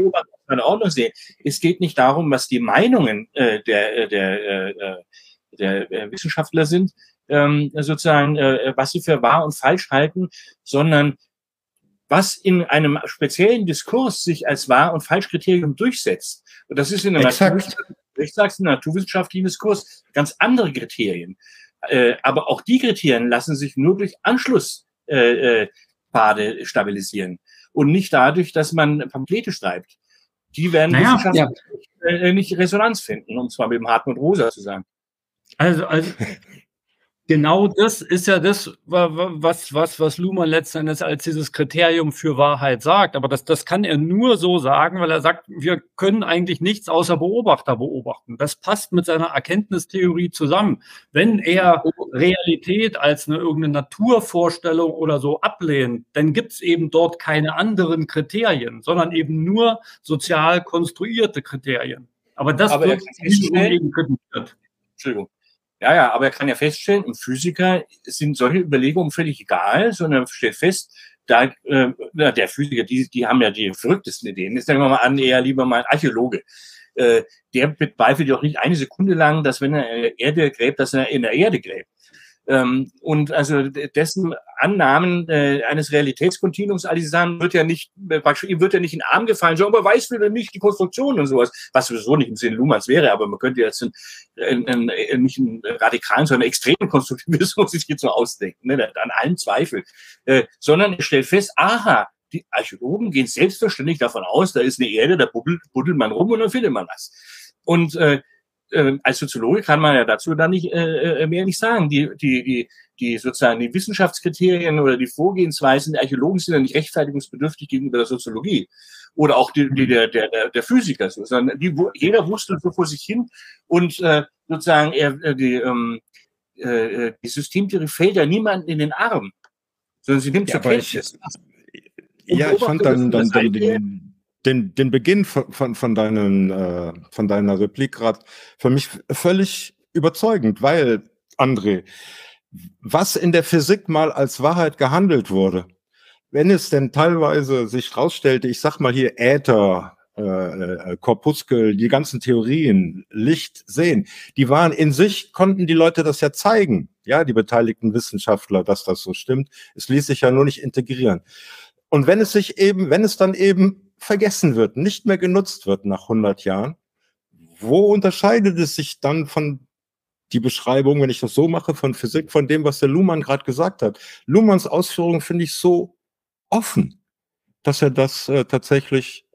Man auch noch sehen. Es geht nicht darum, was die Meinungen äh, der, äh, der, äh, äh, der äh, Wissenschaftler sind, ähm, sozusagen, äh, was sie für wahr und falsch halten, sondern was in einem speziellen Diskurs sich als wahr und falsch Kriterium durchsetzt. Und das ist in einem naturwissenschaftlichen Diskurs ganz andere Kriterien. Äh, aber auch die Kriterien lassen sich nur durch Anschluss äh, äh, Pfade stabilisieren. Und nicht dadurch, dass man Pamphlete schreibt. Die werden naja, ja. Äh, nicht Resonanz finden, um zwar mit dem Hartmut Rosa zu sagen. Also, also genau das ist ja das, was, was, was Luhmann letzten Endes als dieses Kriterium für Wahrheit sagt. Aber das, das kann er nur so sagen, weil er sagt, wir können eigentlich nichts außer Beobachter beobachten. Das passt mit seiner Erkenntnistheorie zusammen. Wenn er Realität als eine irgendeine Naturvorstellung oder so ablehnt, dann gibt es eben dort keine anderen Kriterien, sondern eben nur sozial konstruierte Kriterien. Aber das Aber wird nicht eben kritisiert. Entschuldigung. Ja, ja, aber er kann ja feststellen, im Physiker sind solche Überlegungen völlig egal, sondern er stellt fest, da, äh, der Physiker, die, die haben ja die verrücktesten Ideen. Jetzt nehmen wir mal an, eher lieber mal ein Archäologe. Äh, der bezweifelt auch nicht eine Sekunde lang, dass wenn er Erde gräbt, dass er in der Erde gräbt. Ähm, und also dessen Annahmen äh, eines Realitätskontinuums, all diese Sachen wird ja nicht, ihm wird ja nicht in den Arm gefallen, so, aber weiß wieder nicht die Konstruktion und sowas, was sowieso nicht im Sinne Luhmanns wäre, aber man könnte jetzt einen, einen, einen, nicht einen radikalen, sondern einen extremen Konstruktivismus sich jetzt so ausdenken, ne, an allen Zweifel, äh, sondern er stellt fest, aha, die Archäologen gehen selbstverständlich davon aus, da ist eine Erde, da buddelt, buddelt man rum und dann findet man was. Und äh, äh, als Soziologe kann man ja dazu dann nicht äh, äh, mehr nicht sagen. Die, die, die, die sozusagen die Wissenschaftskriterien oder die Vorgehensweisen der Archäologen sind ja nicht rechtfertigungsbedürftig gegenüber der Soziologie oder auch die, die der, der, der Physiker, sondern die, jeder wusste so vor sich hin und äh, sozusagen er, äh, die, ähm, äh, die Systemtheorie fällt ja niemanden in den Arm, sondern sie nimmt ja, zur Kenntnis. Ja, ich fand dann, dann, dann den, den, den Beginn von, von, von, deinen, äh, von deiner Replik gerade für mich völlig überzeugend, weil, André, was in der Physik mal als Wahrheit gehandelt wurde, wenn es denn teilweise sich rausstellte, ich sag mal hier Äther, äh, äh, Korpuskel, die ganzen Theorien, Licht sehen, die waren in sich, konnten die Leute das ja zeigen, ja, die beteiligten Wissenschaftler, dass das so stimmt. Es ließ sich ja nur nicht integrieren. Und wenn es sich eben, wenn es dann eben vergessen wird, nicht mehr genutzt wird nach 100 Jahren, wo unterscheidet es sich dann von die Beschreibung, wenn ich das so mache, von Physik, von dem, was der Luhmann gerade gesagt hat? Luhmanns Ausführungen finde ich so offen, dass er das äh, tatsächlich.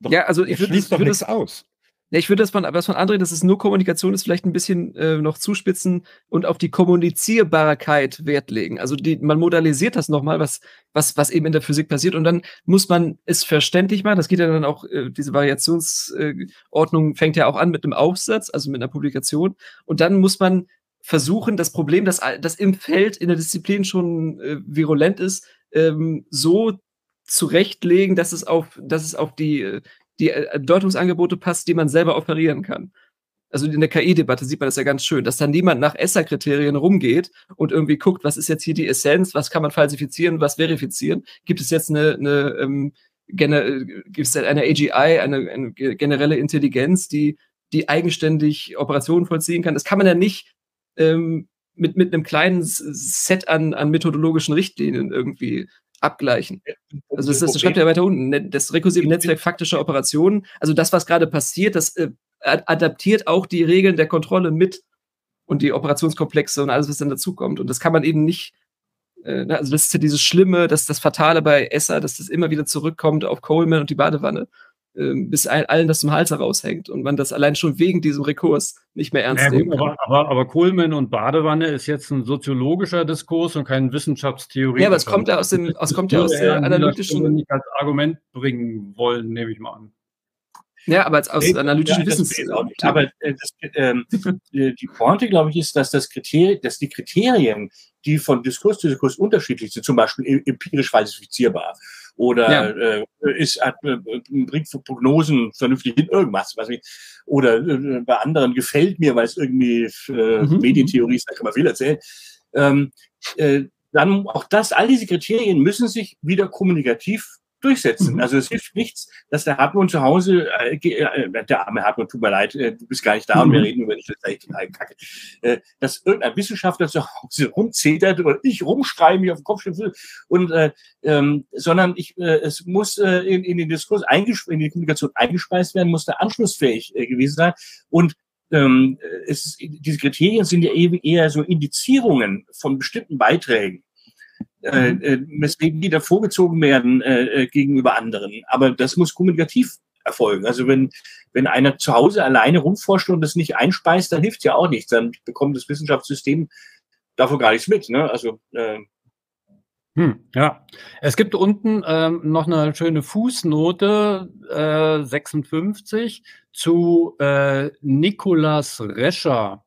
Doch, ja, also ich würde doch nichts aus. Ja, ich würde das von, was von André, dass es nur Kommunikation ist, vielleicht ein bisschen äh, noch zuspitzen und auf die Kommunizierbarkeit Wert legen. Also die, man modalisiert das nochmal, was, was, was eben in der Physik passiert und dann muss man es verständlich machen. Das geht ja dann auch, äh, diese Variationsordnung äh, fängt ja auch an mit einem Aufsatz, also mit einer Publikation. Und dann muss man versuchen, das Problem, das, das im Feld in der Disziplin schon äh, virulent ist, ähm, so zurechtlegen, dass es auf, dass es auf die äh, die äh, Deutungsangebote passt, die man selber operieren kann. Also in der KI-Debatte sieht man das ja ganz schön, dass dann niemand nach ESSA-Kriterien rumgeht und irgendwie guckt, was ist jetzt hier die Essenz, was kann man falsifizieren, was verifizieren. Gibt es jetzt eine, eine ähm, gener gibt es eine AGI, eine, eine generelle Intelligenz, die, die eigenständig Operationen vollziehen kann? Das kann man ja nicht ähm, mit, mit einem kleinen Set an, an methodologischen Richtlinien irgendwie abgleichen. Also das, das schreibt ja weiter unten. Ne, das rekursive Netzwerk faktischer Operationen, also das, was gerade passiert, das äh, adaptiert auch die Regeln der Kontrolle mit. und die Operationskomplexe und alles, was dann dazukommt. Und das kann man eben nicht, äh, ne, also das ist ja dieses Schlimme, das das Fatale bei Esser, dass das immer wieder zurückkommt auf Coleman und die Badewanne, bis allen das zum Hals heraushängt und man das allein schon wegen diesem Rekurs nicht mehr ernst ja, nehmen kann. Aber, aber, aber Coleman und Badewanne ist jetzt ein soziologischer Diskurs und kein Wissenschaftstheorie. Ja, aber es kommt ja aus dem, es kommt ja aus der analytischen. Nicht als Argument bringen wollen, nehme ich mal an. Ja, aber als, aus nee, analytischen ja, Wissens. Aber äh, das, ähm, die Pointe, glaube ich, ist, dass, das Kriterien, dass die Kriterien, die von Diskurs zu Diskurs unterschiedlich sind, zum Beispiel empirisch falsifizierbar oder ja. äh, ist, hat, äh, bringt Prognosen vernünftig hin, irgendwas, was ich, oder äh, bei anderen gefällt mir, weil es irgendwie äh, mhm. Medientheorie ist, da kann man viel erzählen. Ähm, äh, dann auch das, all diese Kriterien müssen sich wieder kommunikativ durchsetzen. Mhm. Also es hilft nichts, dass der Hartmut zu Hause, äh, äh, der arme Hartmut, tut mir leid, äh, du bist gar nicht da mhm. und wir mhm. reden über dich, das ist echt total kacke. Äh, dass irgendein Wissenschaftler zu Hause rumzetert oder ich rumschreibe, mich auf den Kopf schimpfe und äh, ähm, sondern ich, äh, es muss äh, in, in den Diskurs in die Kommunikation eingespeist werden, muss da anschlussfähig äh, gewesen sein und ähm, es, diese Kriterien sind ja eben eher so Indizierungen von bestimmten Beiträgen äh, mhm. äh, weswegen die da vorgezogen werden äh, äh, gegenüber anderen. Aber das muss kommunikativ erfolgen. Also wenn, wenn einer zu Hause alleine rumforscht und das nicht einspeist, dann hilft ja auch nichts. Dann bekommt das Wissenschaftssystem davon gar nichts mit. Ne? Also äh, hm, ja, es gibt unten ähm, noch eine schöne Fußnote äh, 56 zu äh, Nikolas Rescher.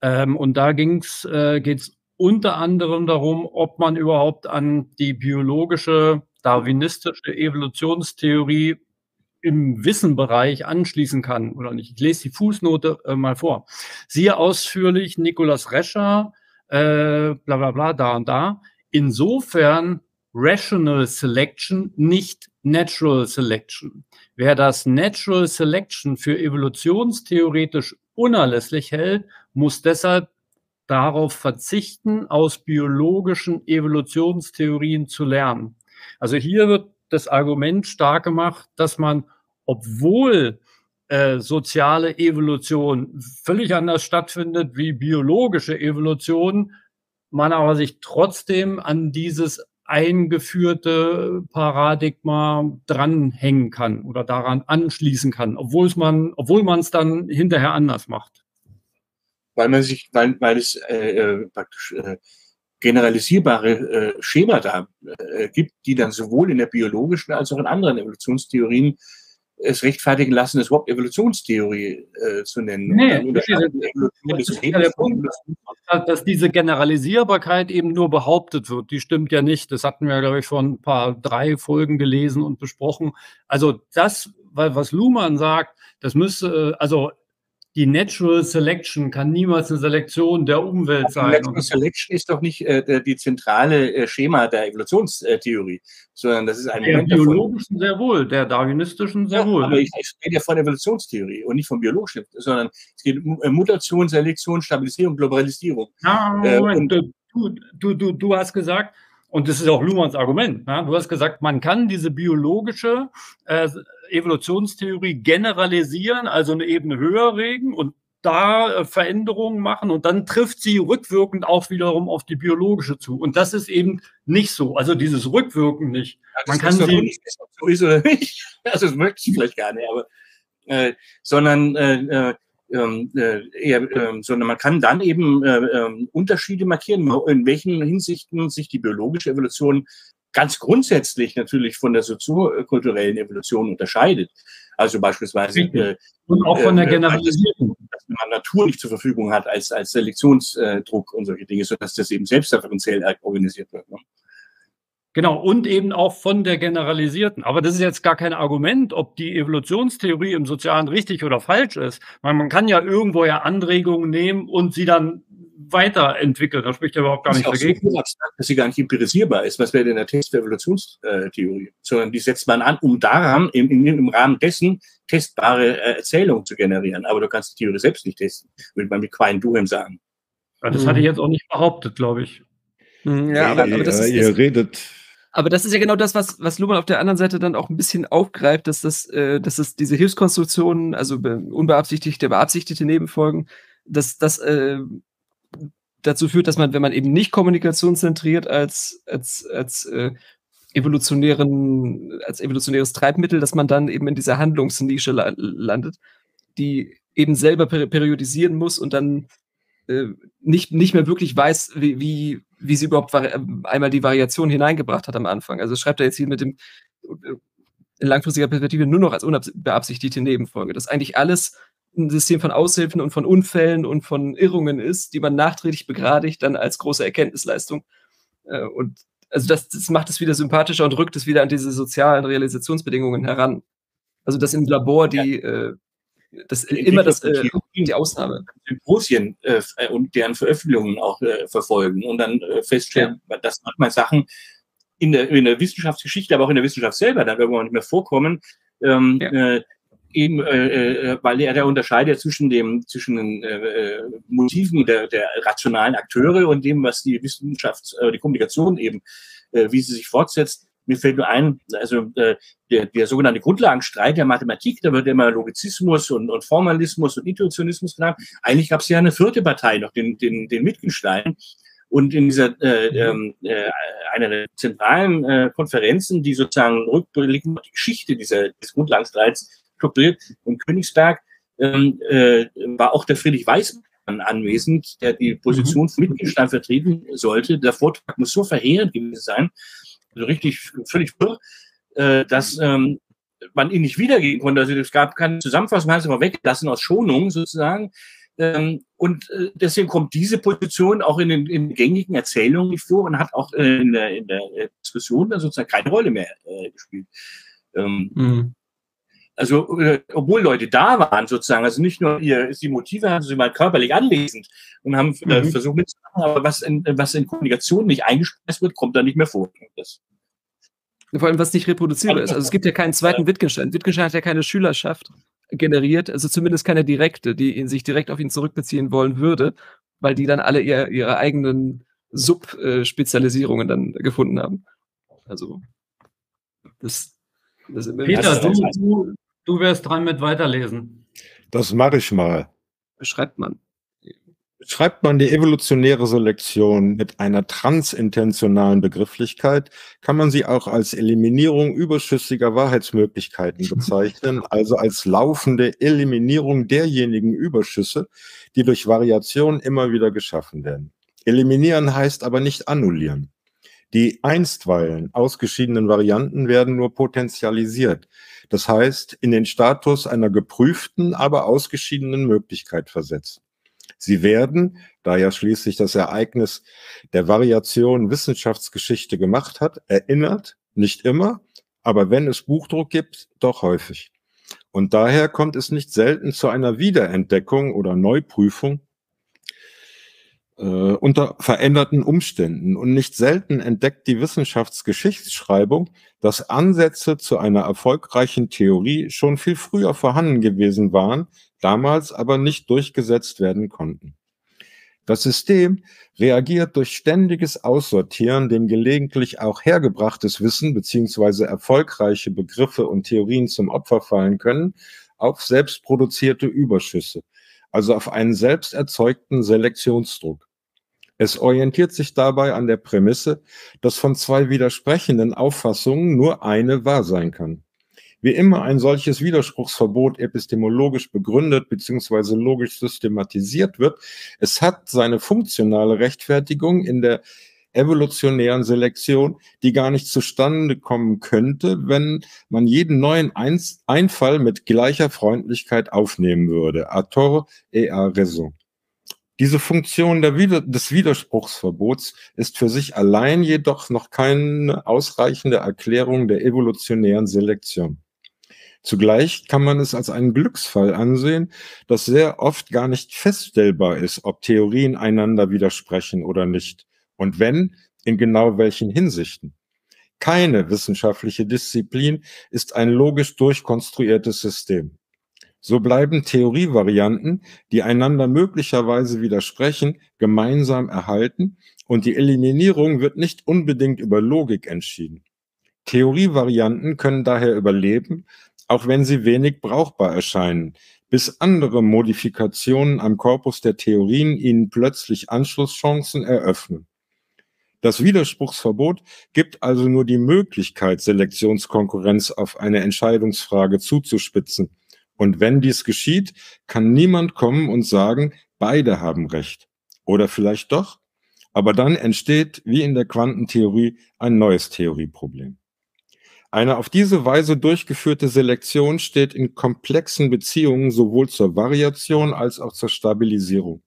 Ähm, und da ging's, äh, geht es unter anderem darum, ob man überhaupt an die biologische, darwinistische Evolutionstheorie im Wissenbereich anschließen kann oder nicht. Ich lese die Fußnote äh, mal vor. Siehe ausführlich Nikolaus Rescher, äh, bla bla bla, da und da. Insofern Rational Selection, nicht Natural Selection. Wer das Natural Selection für evolutionstheoretisch unerlässlich hält, muss deshalb darauf verzichten, aus biologischen Evolutionstheorien zu lernen. Also hier wird das Argument stark gemacht, dass man, obwohl äh, soziale Evolution völlig anders stattfindet wie biologische Evolution, man aber sich trotzdem an dieses eingeführte Paradigma dranhängen kann oder daran anschließen kann, obwohl man, obwohl man es dann hinterher anders macht weil man sich, weil, weil es äh, äh, praktisch äh, generalisierbare äh, Schemata äh, gibt, die dann sowohl in der biologischen als auch in anderen Evolutionstheorien es rechtfertigen lassen, es überhaupt Evolutionstheorie äh, zu nennen. Nee, nee, das ist ja der Punkt, dass diese Generalisierbarkeit eben nur behauptet wird. Die stimmt ja nicht. Das hatten wir, glaube ich, vor ein paar drei Folgen gelesen und besprochen. Also das, was Luhmann sagt, das müsste, äh, also die Natural Selection kann niemals eine Selektion der Umwelt sein. Natural Selection ist doch nicht äh, die zentrale äh, Schema der Evolutionstheorie, sondern das ist ein der biologischen sehr wohl, der darwinistischen sehr ja, wohl. Aber ich, ich rede ja von Evolutionstheorie und nicht von biologischen, sondern es geht um äh, Mutation, Selektion, Stabilisierung, Globalisierung. Ja, äh, und, du, du, du, du hast gesagt, und das ist auch Luhmanns Argument. Ne? Du hast gesagt, man kann diese biologische äh, Evolutionstheorie generalisieren, also eine Ebene höher regen und da äh, Veränderungen machen und dann trifft sie rückwirkend auch wiederum auf die biologische zu. Und das ist eben nicht so. Also dieses Rückwirken nicht. Ja, man kann sie nicht, so ist oder nicht. Also das möchte ich vielleicht gar nicht, aber äh, sondern äh, äh ähm, äh, eher, äh, sondern man kann dann eben äh, äh, Unterschiede markieren, in welchen Hinsichten sich die biologische Evolution ganz grundsätzlich natürlich von der soziokulturellen Evolution unterscheidet. Also beispielsweise äh, und auch von der äh, Generalisierung, dass man Natur nicht zur Verfügung hat als als Selektionsdruck und solche Dinge, sodass das eben selbstreferenziell organisiert wird. Ne? Genau, und eben auch von der generalisierten. Aber das ist jetzt gar kein Argument, ob die Evolutionstheorie im Sozialen richtig oder falsch ist. Man, man kann ja irgendwo ja Anregungen nehmen und sie dann weiterentwickeln. Da spricht ja überhaupt gar nicht dagegen. So abstrakt, dass sie gar nicht empirisierbar ist. Was wäre denn der Test der Evolutionstheorie? Sondern die setzt man an, um daran, im, im Rahmen dessen testbare äh, Erzählungen zu generieren. Aber du kannst die Theorie selbst nicht testen, würde man mit Quine Duhem sagen. Ja, das hatte ich jetzt auch nicht behauptet, glaube ich. Hm, ja, aber, aber das ist, ihr redet aber das ist ja genau das, was, was Luhmann auf der anderen Seite dann auch ein bisschen aufgreift, dass das, äh, dass das diese Hilfskonstruktionen, also unbeabsichtigte, beabsichtigte Nebenfolgen, dass das äh, dazu führt, dass man, wenn man eben nicht kommunikationszentriert als, als, als äh, evolutionären, als evolutionäres Treibmittel, dass man dann eben in dieser Handlungsnische la landet, die eben selber per periodisieren muss und dann äh, nicht, nicht mehr wirklich weiß, wie, wie, wie sie überhaupt einmal die Variation hineingebracht hat am Anfang. Also schreibt er jetzt hier mit dem äh, in langfristiger Perspektive nur noch als unbeabsichtigte Nebenfolge. Dass eigentlich alles ein System von Aushilfen und von Unfällen und von Irrungen ist, die man nachträglich begradigt, dann als große Erkenntnisleistung. Äh, und also das, das macht es wieder sympathischer und rückt es wieder an diese sozialen Realisationsbedingungen heran. Also dass im Labor die, ja. äh, das immer das, äh, die Ausnahme. Symposien äh, und deren Veröffentlichungen auch äh, verfolgen und dann äh, feststellen, ja. dass manchmal Sachen in der, in der Wissenschaftsgeschichte, aber auch in der Wissenschaft selber dann irgendwann nicht mehr vorkommen, ähm, ja. äh, eben, äh, äh, weil er da unterscheidet zwischen dem, zwischen den äh, äh, Motiven der, der rationalen Akteure und dem, was die Wissenschaft, äh, die Kommunikation eben, äh, wie sie sich fortsetzt. Mir fällt nur ein, also äh, der, der sogenannte Grundlagenstreit der Mathematik, da wird immer Logizismus und, und Formalismus und Intuitionismus genannt. Eigentlich gab es ja eine vierte Partei noch, den, den, den Wittgenstein. Und in dieser äh, ähm, äh, einer der zentralen äh, Konferenzen, die sozusagen rückblickend die Geschichte dieser, des Grundlagenstreits strukturiert. In Königsberg ähm, äh, war auch der Friedrich Weißmann anwesend, der die Position von Wittgenstein vertreten sollte. Der Vortrag muss so verheerend gewesen sein, richtig völlig wirr, äh, dass ähm, man ihn nicht wiedergeben konnte. Also es gab keine Zusammenfassung, man hat es aber weggelassen aus Schonung sozusagen. Ähm, und äh, deswegen kommt diese Position auch in den, in gängigen Erzählungen nicht vor und hat auch in, der, in der Diskussion dann sozusagen keine Rolle mehr äh, gespielt. Ähm, mhm. Also, äh, obwohl Leute da waren sozusagen, also nicht nur ihr, die Motive haben sie mal körperlich anwesend und haben äh, mhm. versucht mitzumachen, aber was in, was in Kommunikation nicht eingespeist wird, kommt da nicht mehr vor. Das. Vor allem, was nicht reproduzierbar ist. Also es gibt ja keinen zweiten Wittgenstein. Wittgenstein hat ja keine Schülerschaft generiert, also zumindest keine direkte, die ihn sich direkt auf ihn zurückbeziehen wollen würde, weil die dann alle ihr, ihre eigenen Subspezialisierungen dann gefunden haben. Also das, das Peter, du, du, Du wärst dran mit Weiterlesen. Das mache ich mal. Beschreibt man. Schreibt man die evolutionäre Selektion mit einer transintentionalen Begrifflichkeit, kann man sie auch als Eliminierung überschüssiger Wahrheitsmöglichkeiten bezeichnen, also als laufende Eliminierung derjenigen Überschüsse, die durch Variation immer wieder geschaffen werden. Eliminieren heißt aber nicht annullieren. Die einstweilen ausgeschiedenen Varianten werden nur potenzialisiert. Das heißt, in den Status einer geprüften, aber ausgeschiedenen Möglichkeit versetzt. Sie werden, da ja schließlich das Ereignis der Variation Wissenschaftsgeschichte gemacht hat, erinnert, nicht immer, aber wenn es Buchdruck gibt, doch häufig. Und daher kommt es nicht selten zu einer Wiederentdeckung oder Neuprüfung äh, unter veränderten Umständen. Und nicht selten entdeckt die Wissenschaftsgeschichtsschreibung, dass Ansätze zu einer erfolgreichen Theorie schon viel früher vorhanden gewesen waren, damals aber nicht durchgesetzt werden konnten. Das System reagiert durch ständiges Aussortieren, dem gelegentlich auch hergebrachtes Wissen beziehungsweise erfolgreiche Begriffe und Theorien zum Opfer fallen können, auf selbstproduzierte Überschüsse, also auf einen selbst erzeugten Selektionsdruck. Es orientiert sich dabei an der Prämisse, dass von zwei widersprechenden Auffassungen nur eine wahr sein kann. Wie immer ein solches Widerspruchsverbot epistemologisch begründet bzw. logisch systematisiert wird, es hat seine funktionale Rechtfertigung in der evolutionären Selektion, die gar nicht zustande kommen könnte, wenn man jeden neuen Einfall mit gleicher Freundlichkeit aufnehmen würde. A tort et à raison. Diese Funktion Wider des Widerspruchsverbots ist für sich allein jedoch noch keine ausreichende Erklärung der evolutionären Selektion. Zugleich kann man es als einen Glücksfall ansehen, dass sehr oft gar nicht feststellbar ist, ob Theorien einander widersprechen oder nicht. Und wenn, in genau welchen Hinsichten. Keine wissenschaftliche Disziplin ist ein logisch durchkonstruiertes System. So bleiben Theorievarianten, die einander möglicherweise widersprechen, gemeinsam erhalten und die Eliminierung wird nicht unbedingt über Logik entschieden. Theorievarianten können daher überleben, auch wenn sie wenig brauchbar erscheinen, bis andere Modifikationen am Korpus der Theorien ihnen plötzlich Anschlusschancen eröffnen. Das Widerspruchsverbot gibt also nur die Möglichkeit, Selektionskonkurrenz auf eine Entscheidungsfrage zuzuspitzen. Und wenn dies geschieht, kann niemand kommen und sagen, beide haben recht. Oder vielleicht doch? Aber dann entsteht, wie in der Quantentheorie, ein neues Theorieproblem. Eine auf diese Weise durchgeführte Selektion steht in komplexen Beziehungen sowohl zur Variation als auch zur Stabilisierung.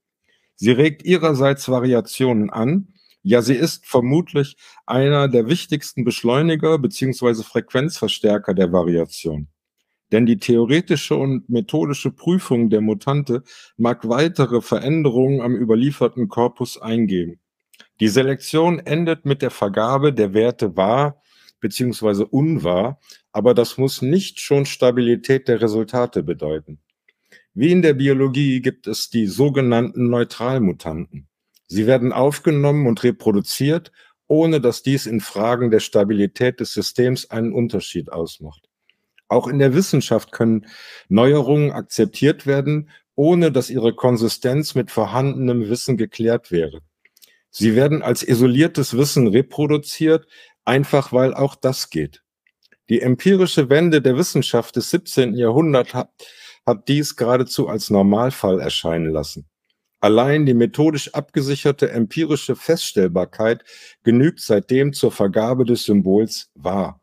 Sie regt ihrerseits Variationen an, ja, sie ist vermutlich einer der wichtigsten Beschleuniger bzw. Frequenzverstärker der Variation. Denn die theoretische und methodische Prüfung der Mutante mag weitere Veränderungen am überlieferten Korpus eingehen. Die Selektion endet mit der Vergabe der Werte wahr bzw. unwahr, aber das muss nicht schon Stabilität der Resultate bedeuten. Wie in der Biologie gibt es die sogenannten Neutralmutanten. Sie werden aufgenommen und reproduziert, ohne dass dies in Fragen der Stabilität des Systems einen Unterschied ausmacht. Auch in der Wissenschaft können Neuerungen akzeptiert werden, ohne dass ihre Konsistenz mit vorhandenem Wissen geklärt wäre. Sie werden als isoliertes Wissen reproduziert, einfach weil auch das geht. Die empirische Wende der Wissenschaft des 17. Jahrhunderts hat, hat dies geradezu als Normalfall erscheinen lassen. Allein die methodisch abgesicherte empirische Feststellbarkeit genügt seitdem zur Vergabe des Symbols wahr.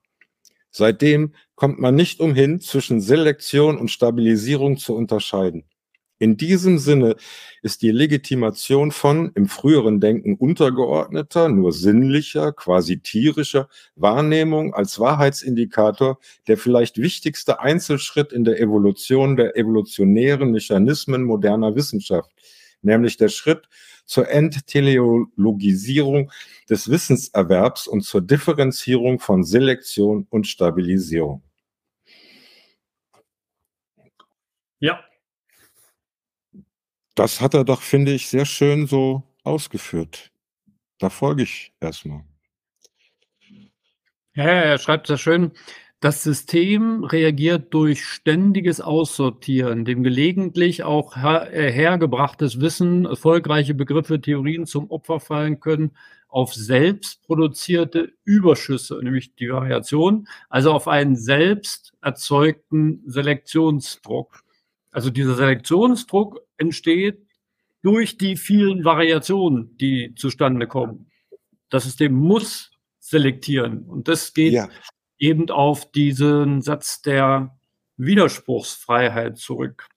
Seitdem kommt man nicht umhin, zwischen Selektion und Stabilisierung zu unterscheiden. In diesem Sinne ist die Legitimation von im früheren Denken untergeordneter, nur sinnlicher, quasi tierischer Wahrnehmung als Wahrheitsindikator der vielleicht wichtigste Einzelschritt in der Evolution der evolutionären Mechanismen moderner Wissenschaft, nämlich der Schritt zur Entteleologisierung des Wissenserwerbs und zur Differenzierung von Selektion und Stabilisierung. Ja. Das hat er doch, finde ich, sehr schön so ausgeführt. Da folge ich erstmal. Ja, er schreibt sehr schön. Das System reagiert durch ständiges Aussortieren, dem gelegentlich auch her äh, hergebrachtes Wissen, erfolgreiche Begriffe, Theorien zum Opfer fallen können, auf selbst produzierte Überschüsse, nämlich die Variation, also auf einen selbst erzeugten Selektionsdruck. Also dieser Selektionsdruck entsteht durch die vielen Variationen, die zustande kommen. Das System muss selektieren und das geht ja eben auf diesen Satz der Widerspruchsfreiheit zurück,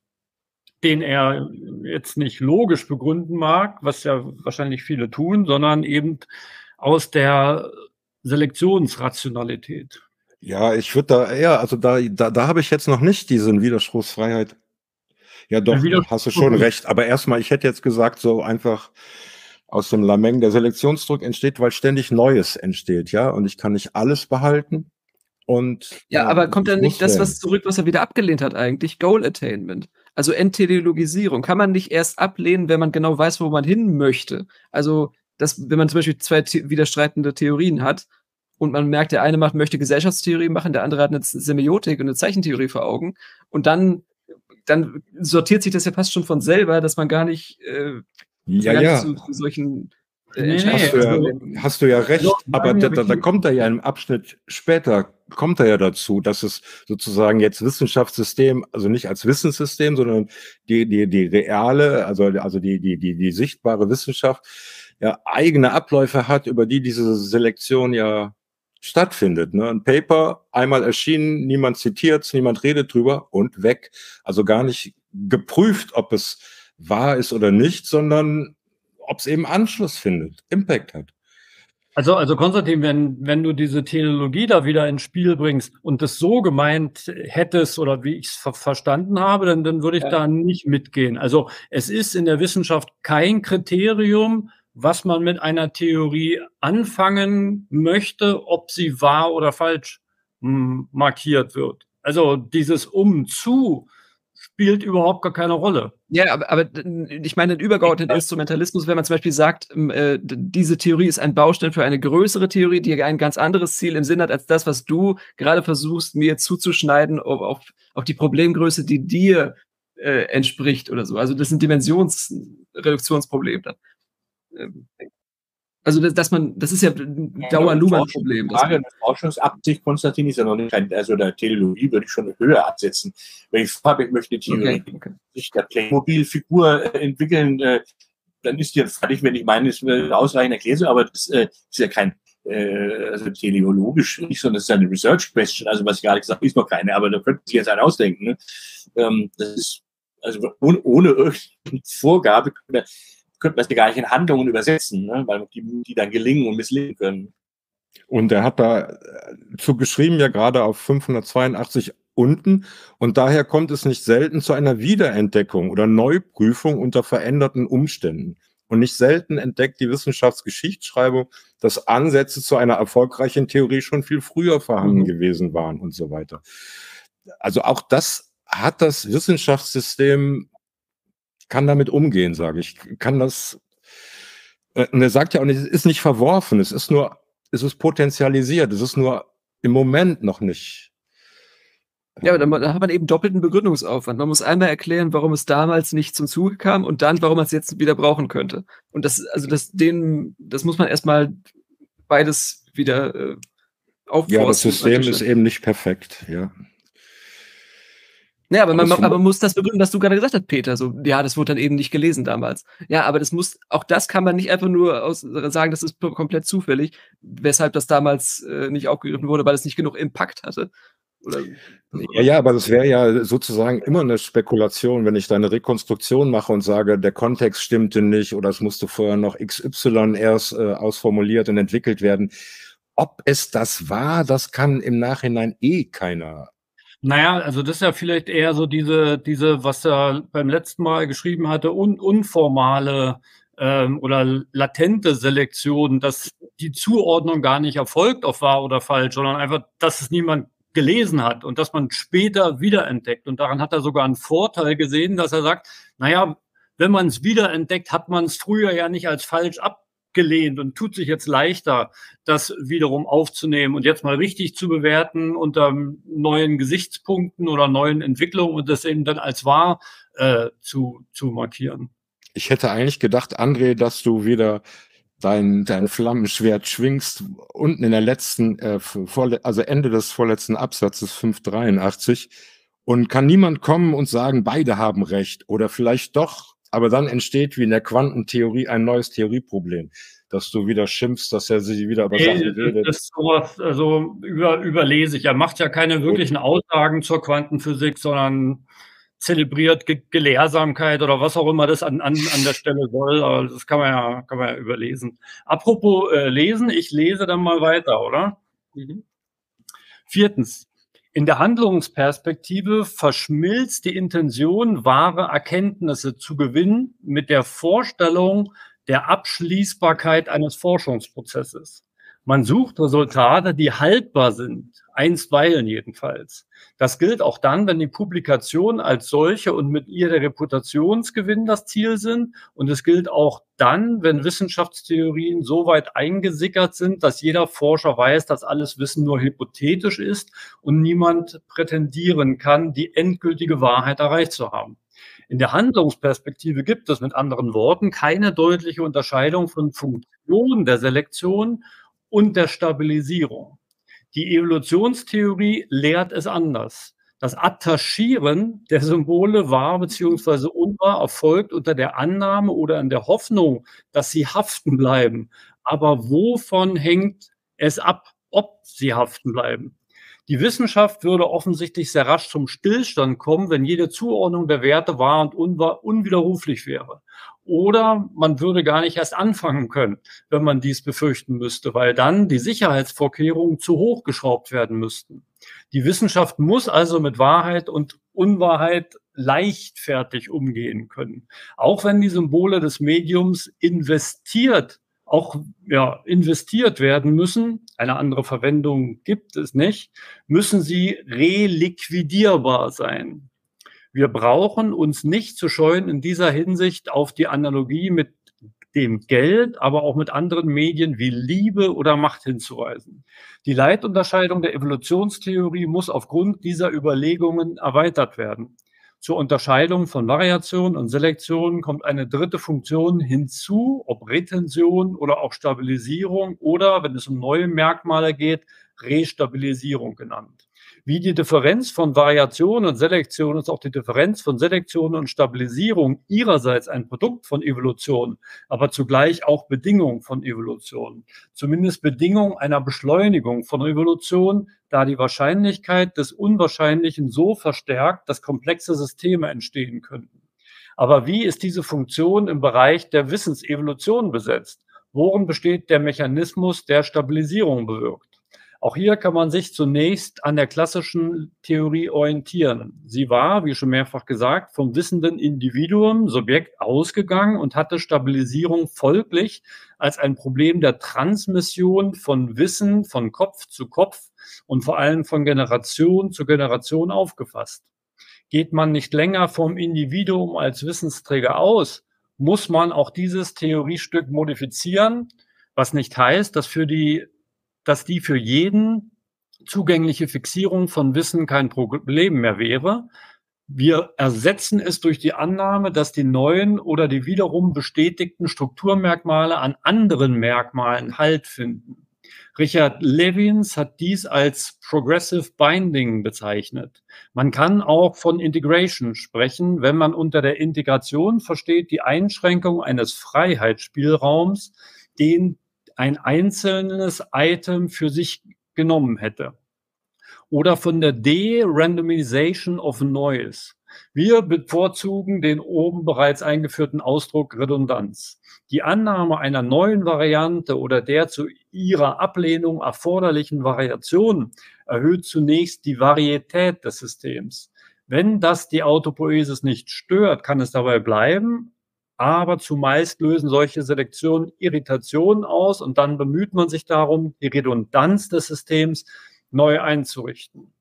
den er jetzt nicht logisch begründen mag, was ja wahrscheinlich viele tun, sondern eben aus der Selektionsrationalität. Ja, ich würde da eher, also da, da, da habe ich jetzt noch nicht diesen Widerspruchsfreiheit. Ja, doch, hast du schon recht. Aber erstmal, ich hätte jetzt gesagt, so einfach aus dem Lameng, der Selektionsdruck entsteht, weil ständig Neues entsteht, ja, und ich kann nicht alles behalten. Und, ja, aber kommt dann nicht das, was zurück, was er wieder abgelehnt hat eigentlich? Goal Attainment. Also Entteleologisierung. Kann man nicht erst ablehnen, wenn man genau weiß, wo man hin möchte? Also, das, wenn man zum Beispiel zwei widerstreitende Theorien hat und man merkt, der eine macht, möchte Gesellschaftstheorie machen, der andere hat eine Semiotik und eine Zeichentheorie vor Augen und dann, dann sortiert sich das ja fast schon von selber, dass man gar nicht, äh, ja, gar ja. Nicht zu, zu solchen äh, nee, hast, du ja, hast, du ja, recht, aber da, da, da, kommt er ja im Abschnitt später, kommt er ja dazu, dass es sozusagen jetzt Wissenschaftssystem, also nicht als Wissenssystem, sondern die, die, die reale, also, also die, die, die, die sichtbare Wissenschaft ja eigene Abläufe hat, über die diese Selektion ja stattfindet. Ne? Ein Paper, einmal erschienen, niemand zitiert niemand redet drüber und weg. Also gar nicht geprüft, ob es wahr ist oder nicht, sondern ob es eben Anschluss findet, Impact hat. Also, also Konstantin, wenn, wenn du diese Teleologie da wieder ins Spiel bringst und das so gemeint hättest oder wie ich es ver verstanden habe, dann, dann würde ich ja. da nicht mitgehen. Also es ist in der Wissenschaft kein Kriterium, was man mit einer Theorie anfangen möchte, ob sie wahr oder falsch hm, markiert wird. Also dieses Um-Zu spielt überhaupt gar keine Rolle. Ja, aber, aber ich meine den übergeordneten Instrumentalismus, wenn man zum Beispiel sagt, äh, diese Theorie ist ein Baustein für eine größere Theorie, die ein ganz anderes Ziel im Sinn hat, als das, was du gerade versuchst, mir zuzuschneiden auf, auf die Problemgröße, die dir äh, entspricht oder so. Also das ist ein Dimensionsreduktionsproblem dann. Ähm, also dass, dass man, das ist ja ein Dauer-Luhmann-Problem. Frage der Forschungsabsicht, Konstantin, ist ja noch nicht also der Teleologie würde ich schon höher absetzen. Wenn ich habe, ich möchte Theorie okay, okay. sich der Playmobil-Figur äh, entwickeln, äh, dann ist die fertig, wenn ich meine, ist eine ausreichend erklärt, aber das äh, ist ja kein äh, also teleologisch nicht, sondern das ist eine Research Question. Also was ich gerade gesagt habe, ist noch keine, aber da könnten Sie jetzt einen ausdenken. Ne? Ähm, das ist also ohne, ohne irgendeine Vorgabe könnte, man es gar nicht in Handlungen übersetzen, ne? weil die, die dann gelingen und misslingen können. Und er hat da äh, zu geschrieben, ja gerade auf 582 unten. Und daher kommt es nicht selten zu einer Wiederentdeckung oder Neuprüfung unter veränderten Umständen. Und nicht selten entdeckt die Wissenschaftsgeschichtsschreibung, dass Ansätze zu einer erfolgreichen Theorie schon viel früher vorhanden mhm. gewesen waren und so weiter. Also auch das hat das Wissenschaftssystem, kann damit umgehen, sage ich, kann das, äh, und er sagt ja auch nicht, es ist nicht verworfen, es ist nur, es ist potenzialisiert, es ist nur im Moment noch nicht ja, aber dann, dann hat man eben doppelten Begründungsaufwand. Man muss einmal erklären, warum es damals nicht zum Zuge kam und dann, warum man es jetzt wieder brauchen könnte. Und das, also das, den, das muss man erstmal beides wieder äh, aufbauen. Ja, das System ist eben nicht perfekt, ja. Ja, aber man, aber muss das begründen, was du gerade gesagt hast, Peter. So, ja, das wurde dann eben nicht gelesen damals. Ja, aber das muss, auch das kann man nicht einfach nur aus, sagen, das ist komplett zufällig, weshalb das damals äh, nicht aufgegriffen wurde, weil es nicht genug Impact hatte. Oder, ja, ja, aber das wäre ja sozusagen immer eine Spekulation, wenn ich da eine Rekonstruktion mache und sage, der Kontext stimmte nicht oder es musste vorher noch XY erst äh, ausformuliert und entwickelt werden. Ob es das war, das kann im Nachhinein eh keiner naja, also das ist ja vielleicht eher so diese, diese, was er beim letzten Mal geschrieben hatte, un, unformale ähm, oder latente Selektion, dass die Zuordnung gar nicht erfolgt auf wahr oder falsch, sondern einfach, dass es niemand gelesen hat und dass man später wiederentdeckt. Und daran hat er sogar einen Vorteil gesehen, dass er sagt, naja, wenn man es wiederentdeckt, hat man es früher ja nicht als falsch abgelehnt und tut sich jetzt leichter, das wiederum aufzunehmen und jetzt mal richtig zu bewerten unter neuen Gesichtspunkten oder neuen Entwicklungen und das eben dann als wahr äh, zu, zu markieren. Ich hätte eigentlich gedacht, André, dass du wieder dein, dein Flammenschwert schwingst, unten in der letzten, äh, vor, also Ende des vorletzten Absatzes 583 und kann niemand kommen und sagen, beide haben recht oder vielleicht doch, aber dann entsteht wie in der Quantentheorie ein neues Theorieproblem, dass du wieder schimpfst, dass er sich wieder über nee, Sachen redet. Das ist sowas, also über, überlese ich. Er macht ja keine wirklichen Aussagen zur Quantenphysik, sondern zelebriert Ge Gelehrsamkeit oder was auch immer das an, an, an der Stelle soll. Aber das kann man ja, kann man ja überlesen. Apropos äh, lesen, ich lese dann mal weiter, oder? Mhm. Viertens. In der Handlungsperspektive verschmilzt die Intention, wahre Erkenntnisse zu gewinnen mit der Vorstellung der Abschließbarkeit eines Forschungsprozesses. Man sucht Resultate, die haltbar sind, einstweilen jedenfalls. Das gilt auch dann, wenn die Publikationen als solche und mit ihr der Reputationsgewinn das Ziel sind. Und es gilt auch dann, wenn Wissenschaftstheorien so weit eingesickert sind, dass jeder Forscher weiß, dass alles Wissen nur hypothetisch ist und niemand prätendieren kann, die endgültige Wahrheit erreicht zu haben. In der Handlungsperspektive gibt es mit anderen Worten keine deutliche Unterscheidung von Funktion der Selektion und der Stabilisierung. Die Evolutionstheorie lehrt es anders. Das Attachieren der Symbole war bzw. unwahr erfolgt unter der Annahme oder in der Hoffnung, dass sie haften bleiben. Aber wovon hängt es ab, ob sie haften bleiben? Die Wissenschaft würde offensichtlich sehr rasch zum Stillstand kommen, wenn jede Zuordnung der Werte wahr und unwahr unwiderruflich wäre. Oder man würde gar nicht erst anfangen können, wenn man dies befürchten müsste, weil dann die Sicherheitsvorkehrungen zu hoch geschraubt werden müssten. Die Wissenschaft muss also mit Wahrheit und Unwahrheit leichtfertig umgehen können. Auch wenn die Symbole des Mediums investiert, auch ja, investiert werden müssen, eine andere Verwendung gibt es nicht, müssen sie reliquidierbar sein. Wir brauchen uns nicht zu scheuen, in dieser Hinsicht auf die Analogie mit dem Geld, aber auch mit anderen Medien wie Liebe oder Macht hinzuweisen. Die Leitunterscheidung der Evolutionstheorie muss aufgrund dieser Überlegungen erweitert werden. Zur Unterscheidung von Variation und Selektion kommt eine dritte Funktion hinzu, ob Retention oder auch Stabilisierung oder, wenn es um neue Merkmale geht, Restabilisierung genannt. Wie die Differenz von Variation und Selektion ist auch die Differenz von Selektion und Stabilisierung ihrerseits ein Produkt von Evolution, aber zugleich auch Bedingung von Evolution. Zumindest Bedingung einer Beschleunigung von Evolution, da die Wahrscheinlichkeit des Unwahrscheinlichen so verstärkt, dass komplexe Systeme entstehen könnten. Aber wie ist diese Funktion im Bereich der Wissensevolution besetzt? Worin besteht der Mechanismus, der Stabilisierung bewirkt? Auch hier kann man sich zunächst an der klassischen Theorie orientieren. Sie war, wie schon mehrfach gesagt, vom wissenden Individuum, Subjekt ausgegangen und hatte Stabilisierung folglich als ein Problem der Transmission von Wissen von Kopf zu Kopf und vor allem von Generation zu Generation aufgefasst. Geht man nicht länger vom Individuum als Wissensträger aus, muss man auch dieses Theoriestück modifizieren, was nicht heißt, dass für die dass die für jeden zugängliche Fixierung von Wissen kein Problem mehr wäre. Wir ersetzen es durch die Annahme, dass die neuen oder die wiederum bestätigten Strukturmerkmale an anderen Merkmalen Halt finden. Richard Levins hat dies als Progressive Binding bezeichnet. Man kann auch von Integration sprechen, wenn man unter der Integration versteht die Einschränkung eines Freiheitsspielraums, den ein einzelnes Item für sich genommen hätte. Oder von der De-Randomization of Noise. Wir bevorzugen den oben bereits eingeführten Ausdruck Redundanz. Die Annahme einer neuen Variante oder der zu ihrer Ablehnung erforderlichen Variation erhöht zunächst die Varietät des Systems. Wenn das die Autopoiesis nicht stört, kann es dabei bleiben, aber zumeist lösen solche Selektionen Irritationen aus und dann bemüht man sich darum, die Redundanz des Systems neu einzurichten.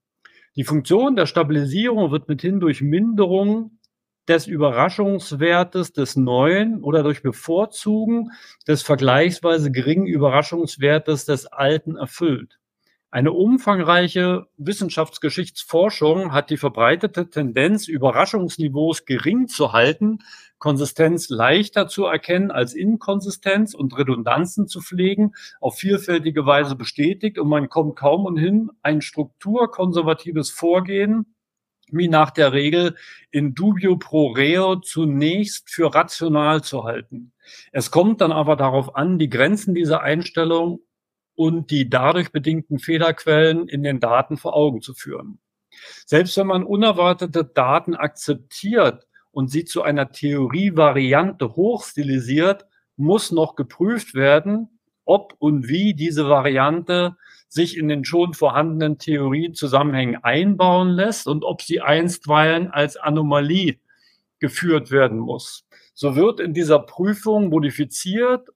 Die Funktion der Stabilisierung wird mithin durch Minderung des Überraschungswertes des Neuen oder durch Bevorzugen des vergleichsweise geringen Überraschungswertes des Alten erfüllt. Eine umfangreiche Wissenschaftsgeschichtsforschung hat die verbreitete Tendenz, Überraschungsniveaus gering zu halten, Konsistenz leichter zu erkennen als Inkonsistenz und Redundanzen zu pflegen, auf vielfältige Weise bestätigt und man kommt kaum umhin, ein strukturkonservatives Vorgehen wie nach der Regel in dubio pro reo zunächst für rational zu halten. Es kommt dann aber darauf an, die Grenzen dieser Einstellung und die dadurch bedingten Fehlerquellen in den Daten vor Augen zu führen. Selbst wenn man unerwartete Daten akzeptiert und sie zu einer Theorievariante hochstilisiert, muss noch geprüft werden, ob und wie diese Variante sich in den schon vorhandenen Theoriezusammenhängen einbauen lässt und ob sie einstweilen als Anomalie geführt werden muss. So wird in dieser Prüfung modifiziert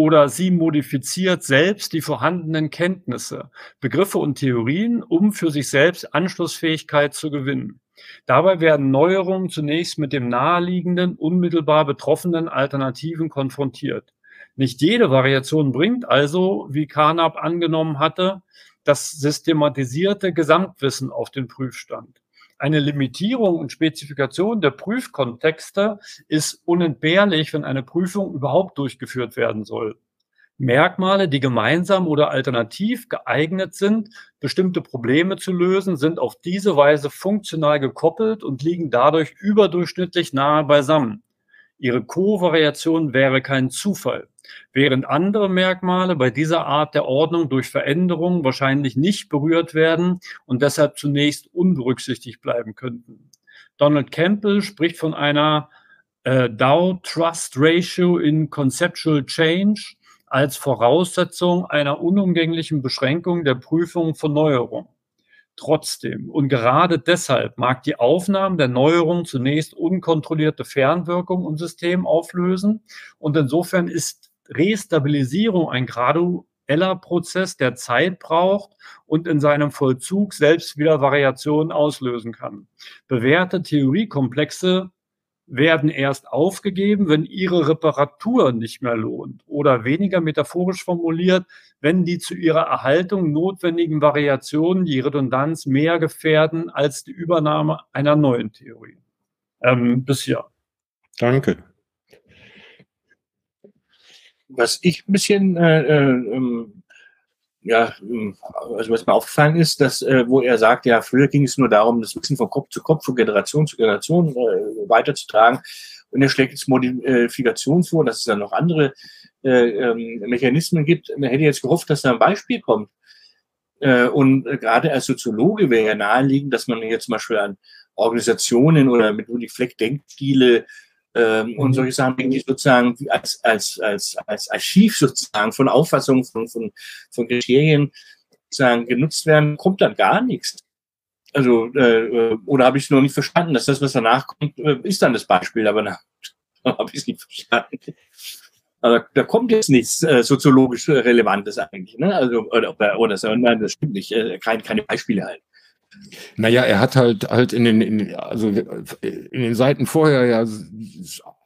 oder sie modifiziert selbst die vorhandenen Kenntnisse, Begriffe und Theorien, um für sich selbst Anschlussfähigkeit zu gewinnen. Dabei werden Neuerungen zunächst mit dem naheliegenden, unmittelbar betroffenen Alternativen konfrontiert. Nicht jede Variation bringt also, wie Carnap angenommen hatte, das systematisierte Gesamtwissen auf den Prüfstand. Eine Limitierung und Spezifikation der Prüfkontexte ist unentbehrlich, wenn eine Prüfung überhaupt durchgeführt werden soll. Merkmale, die gemeinsam oder alternativ geeignet sind, bestimmte Probleme zu lösen, sind auf diese Weise funktional gekoppelt und liegen dadurch überdurchschnittlich nahe beisammen. Ihre Kovariation wäre kein Zufall, während andere Merkmale bei dieser Art der Ordnung durch Veränderungen wahrscheinlich nicht berührt werden und deshalb zunächst unberücksichtigt bleiben könnten. Donald Campbell spricht von einer äh, Dow Trust Ratio in Conceptual Change als Voraussetzung einer unumgänglichen Beschränkung der Prüfung von Neuerungen. Trotzdem und gerade deshalb mag die Aufnahme der Neuerung zunächst unkontrollierte Fernwirkung im System auflösen und insofern ist Restabilisierung ein gradueller Prozess, der Zeit braucht und in seinem Vollzug selbst wieder Variationen auslösen kann. Bewährte Theoriekomplexe werden erst aufgegeben, wenn ihre Reparatur nicht mehr lohnt. Oder weniger metaphorisch formuliert, wenn die zu ihrer Erhaltung notwendigen Variationen die Redundanz mehr gefährden als die Übernahme einer neuen Theorie. Ähm, bisher. Danke. Was ich ein bisschen, äh, äh, ähm, ja, ähm, also was mir aufgefallen ist, dass, äh, wo er sagt, ja, früher ging es nur darum, das Wissen von Kopf zu Kopf, von Generation zu Generation äh, weiterzutragen. Und er schlägt jetzt Modifikation vor, dass es dann noch andere äh, ähm, Mechanismen gibt. Man hätte jetzt gehofft, dass da ein Beispiel kommt. Äh, und gerade als Soziologe wäre ja naheliegend, dass man jetzt zum Beispiel an Organisationen oder mit Ludwig Fleck Denkstile ähm, und mhm. solche Sachen, die sozusagen als, als, als, als Archiv sozusagen von Auffassungen, von, von, von Kriterien sozusagen genutzt werden, kommt dann gar nichts. Also, äh, oder habe ich es noch nicht verstanden, dass das, was danach kommt, äh, ist dann das Beispiel, aber na, habe ich es nicht verstanden. Aber da kommt jetzt nichts äh, soziologisch Relevantes eigentlich. Ne? Also, oder, oder so, nein, das stimmt nicht. Äh, kein, keine Beispiele halt. Naja, er hat halt halt in den, in, also in den Seiten vorher ja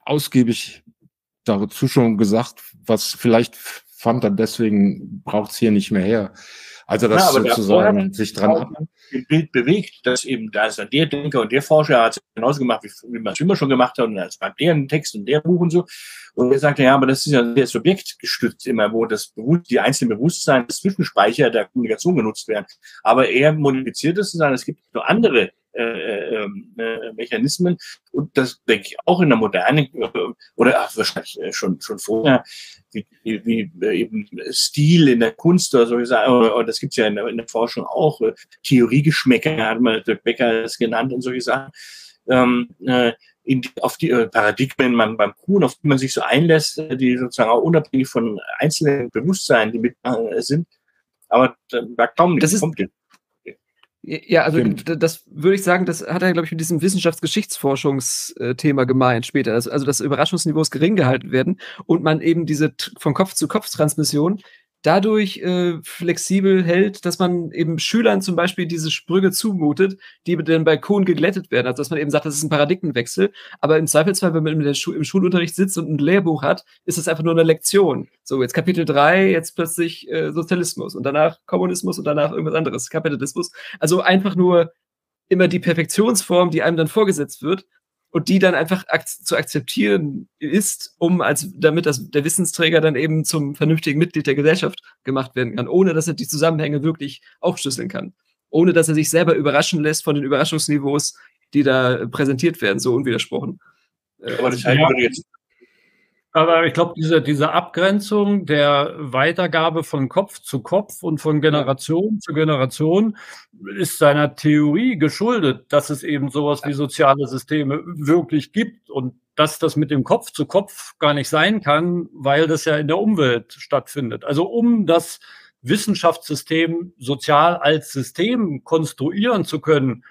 ausgiebig dazu schon gesagt, was vielleicht fand er deswegen braucht es hier nicht mehr her. Also das ja, sozusagen sich dran im Bild bewegt, dass eben da ist dann der Denker und der Forscher hat es genauso gemacht, wie, wie man es immer schon gemacht hat, und als beim deren Text und der Buch und so. Und er sagte, ja, aber das ist ja sehr subjektgestützt immer, wo das die einzelnen Bewusstsein, das Zwischenspeicher der Kommunikation genutzt werden. Aber er modifiziert es und sagt, es gibt noch andere äh, äh, ähm, äh, Mechanismen. Und das denke ich auch in der Moderne äh, oder ach, wahrscheinlich äh, schon, schon vorher, wie, wie, wie äh, eben Stil in der Kunst oder so gesagt, oder, das gibt's ja in der, in der Forschung auch, äh, Theoriegeschmäcker hat man Dirk Becker das genannt und solche Sachen. Ähm, äh, in die, auf die äh, Paradigmen man, beim Kuhn, auf die man sich so einlässt, die sozusagen auch unabhängig von einzelnen Bewusstseinen, die mit äh, sind. Aber da kaum nichts kommt. Ja, also Stimmt. das würde ich sagen, das hat er, glaube ich, mit diesem Wissenschaftsgeschichtsforschungsthema gemeint später. Also, also dass Überraschungsniveaus gering gehalten werden und man eben diese von Kopf zu Kopf Transmission dadurch äh, flexibel hält, dass man eben Schülern zum Beispiel diese Sprünge zumutet, die dann bei Kuhn geglättet werden. Also dass man eben sagt, das ist ein Paradigmenwechsel. Aber im Zweifelsfall, wenn man im, Schu im Schulunterricht sitzt und ein Lehrbuch hat, ist es einfach nur eine Lektion. So, jetzt Kapitel 3, jetzt plötzlich äh, Sozialismus und danach Kommunismus und danach irgendwas anderes, Kapitalismus. Also einfach nur immer die Perfektionsform, die einem dann vorgesetzt wird, und die dann einfach ak zu akzeptieren ist, um als damit das, der Wissensträger dann eben zum vernünftigen Mitglied der Gesellschaft gemacht werden kann, ohne dass er die Zusammenhänge wirklich aufschlüsseln kann, ohne dass er sich selber überraschen lässt von den Überraschungsniveaus, die da präsentiert werden, so unwidersprochen. Aber das ja. jetzt aber ich glaube, diese, diese Abgrenzung der Weitergabe von Kopf zu Kopf und von Generation zu Generation ist seiner Theorie geschuldet, dass es eben sowas wie soziale Systeme wirklich gibt und dass das mit dem Kopf zu Kopf gar nicht sein kann, weil das ja in der Umwelt stattfindet. Also um das Wissenschaftssystem sozial als System konstruieren zu können,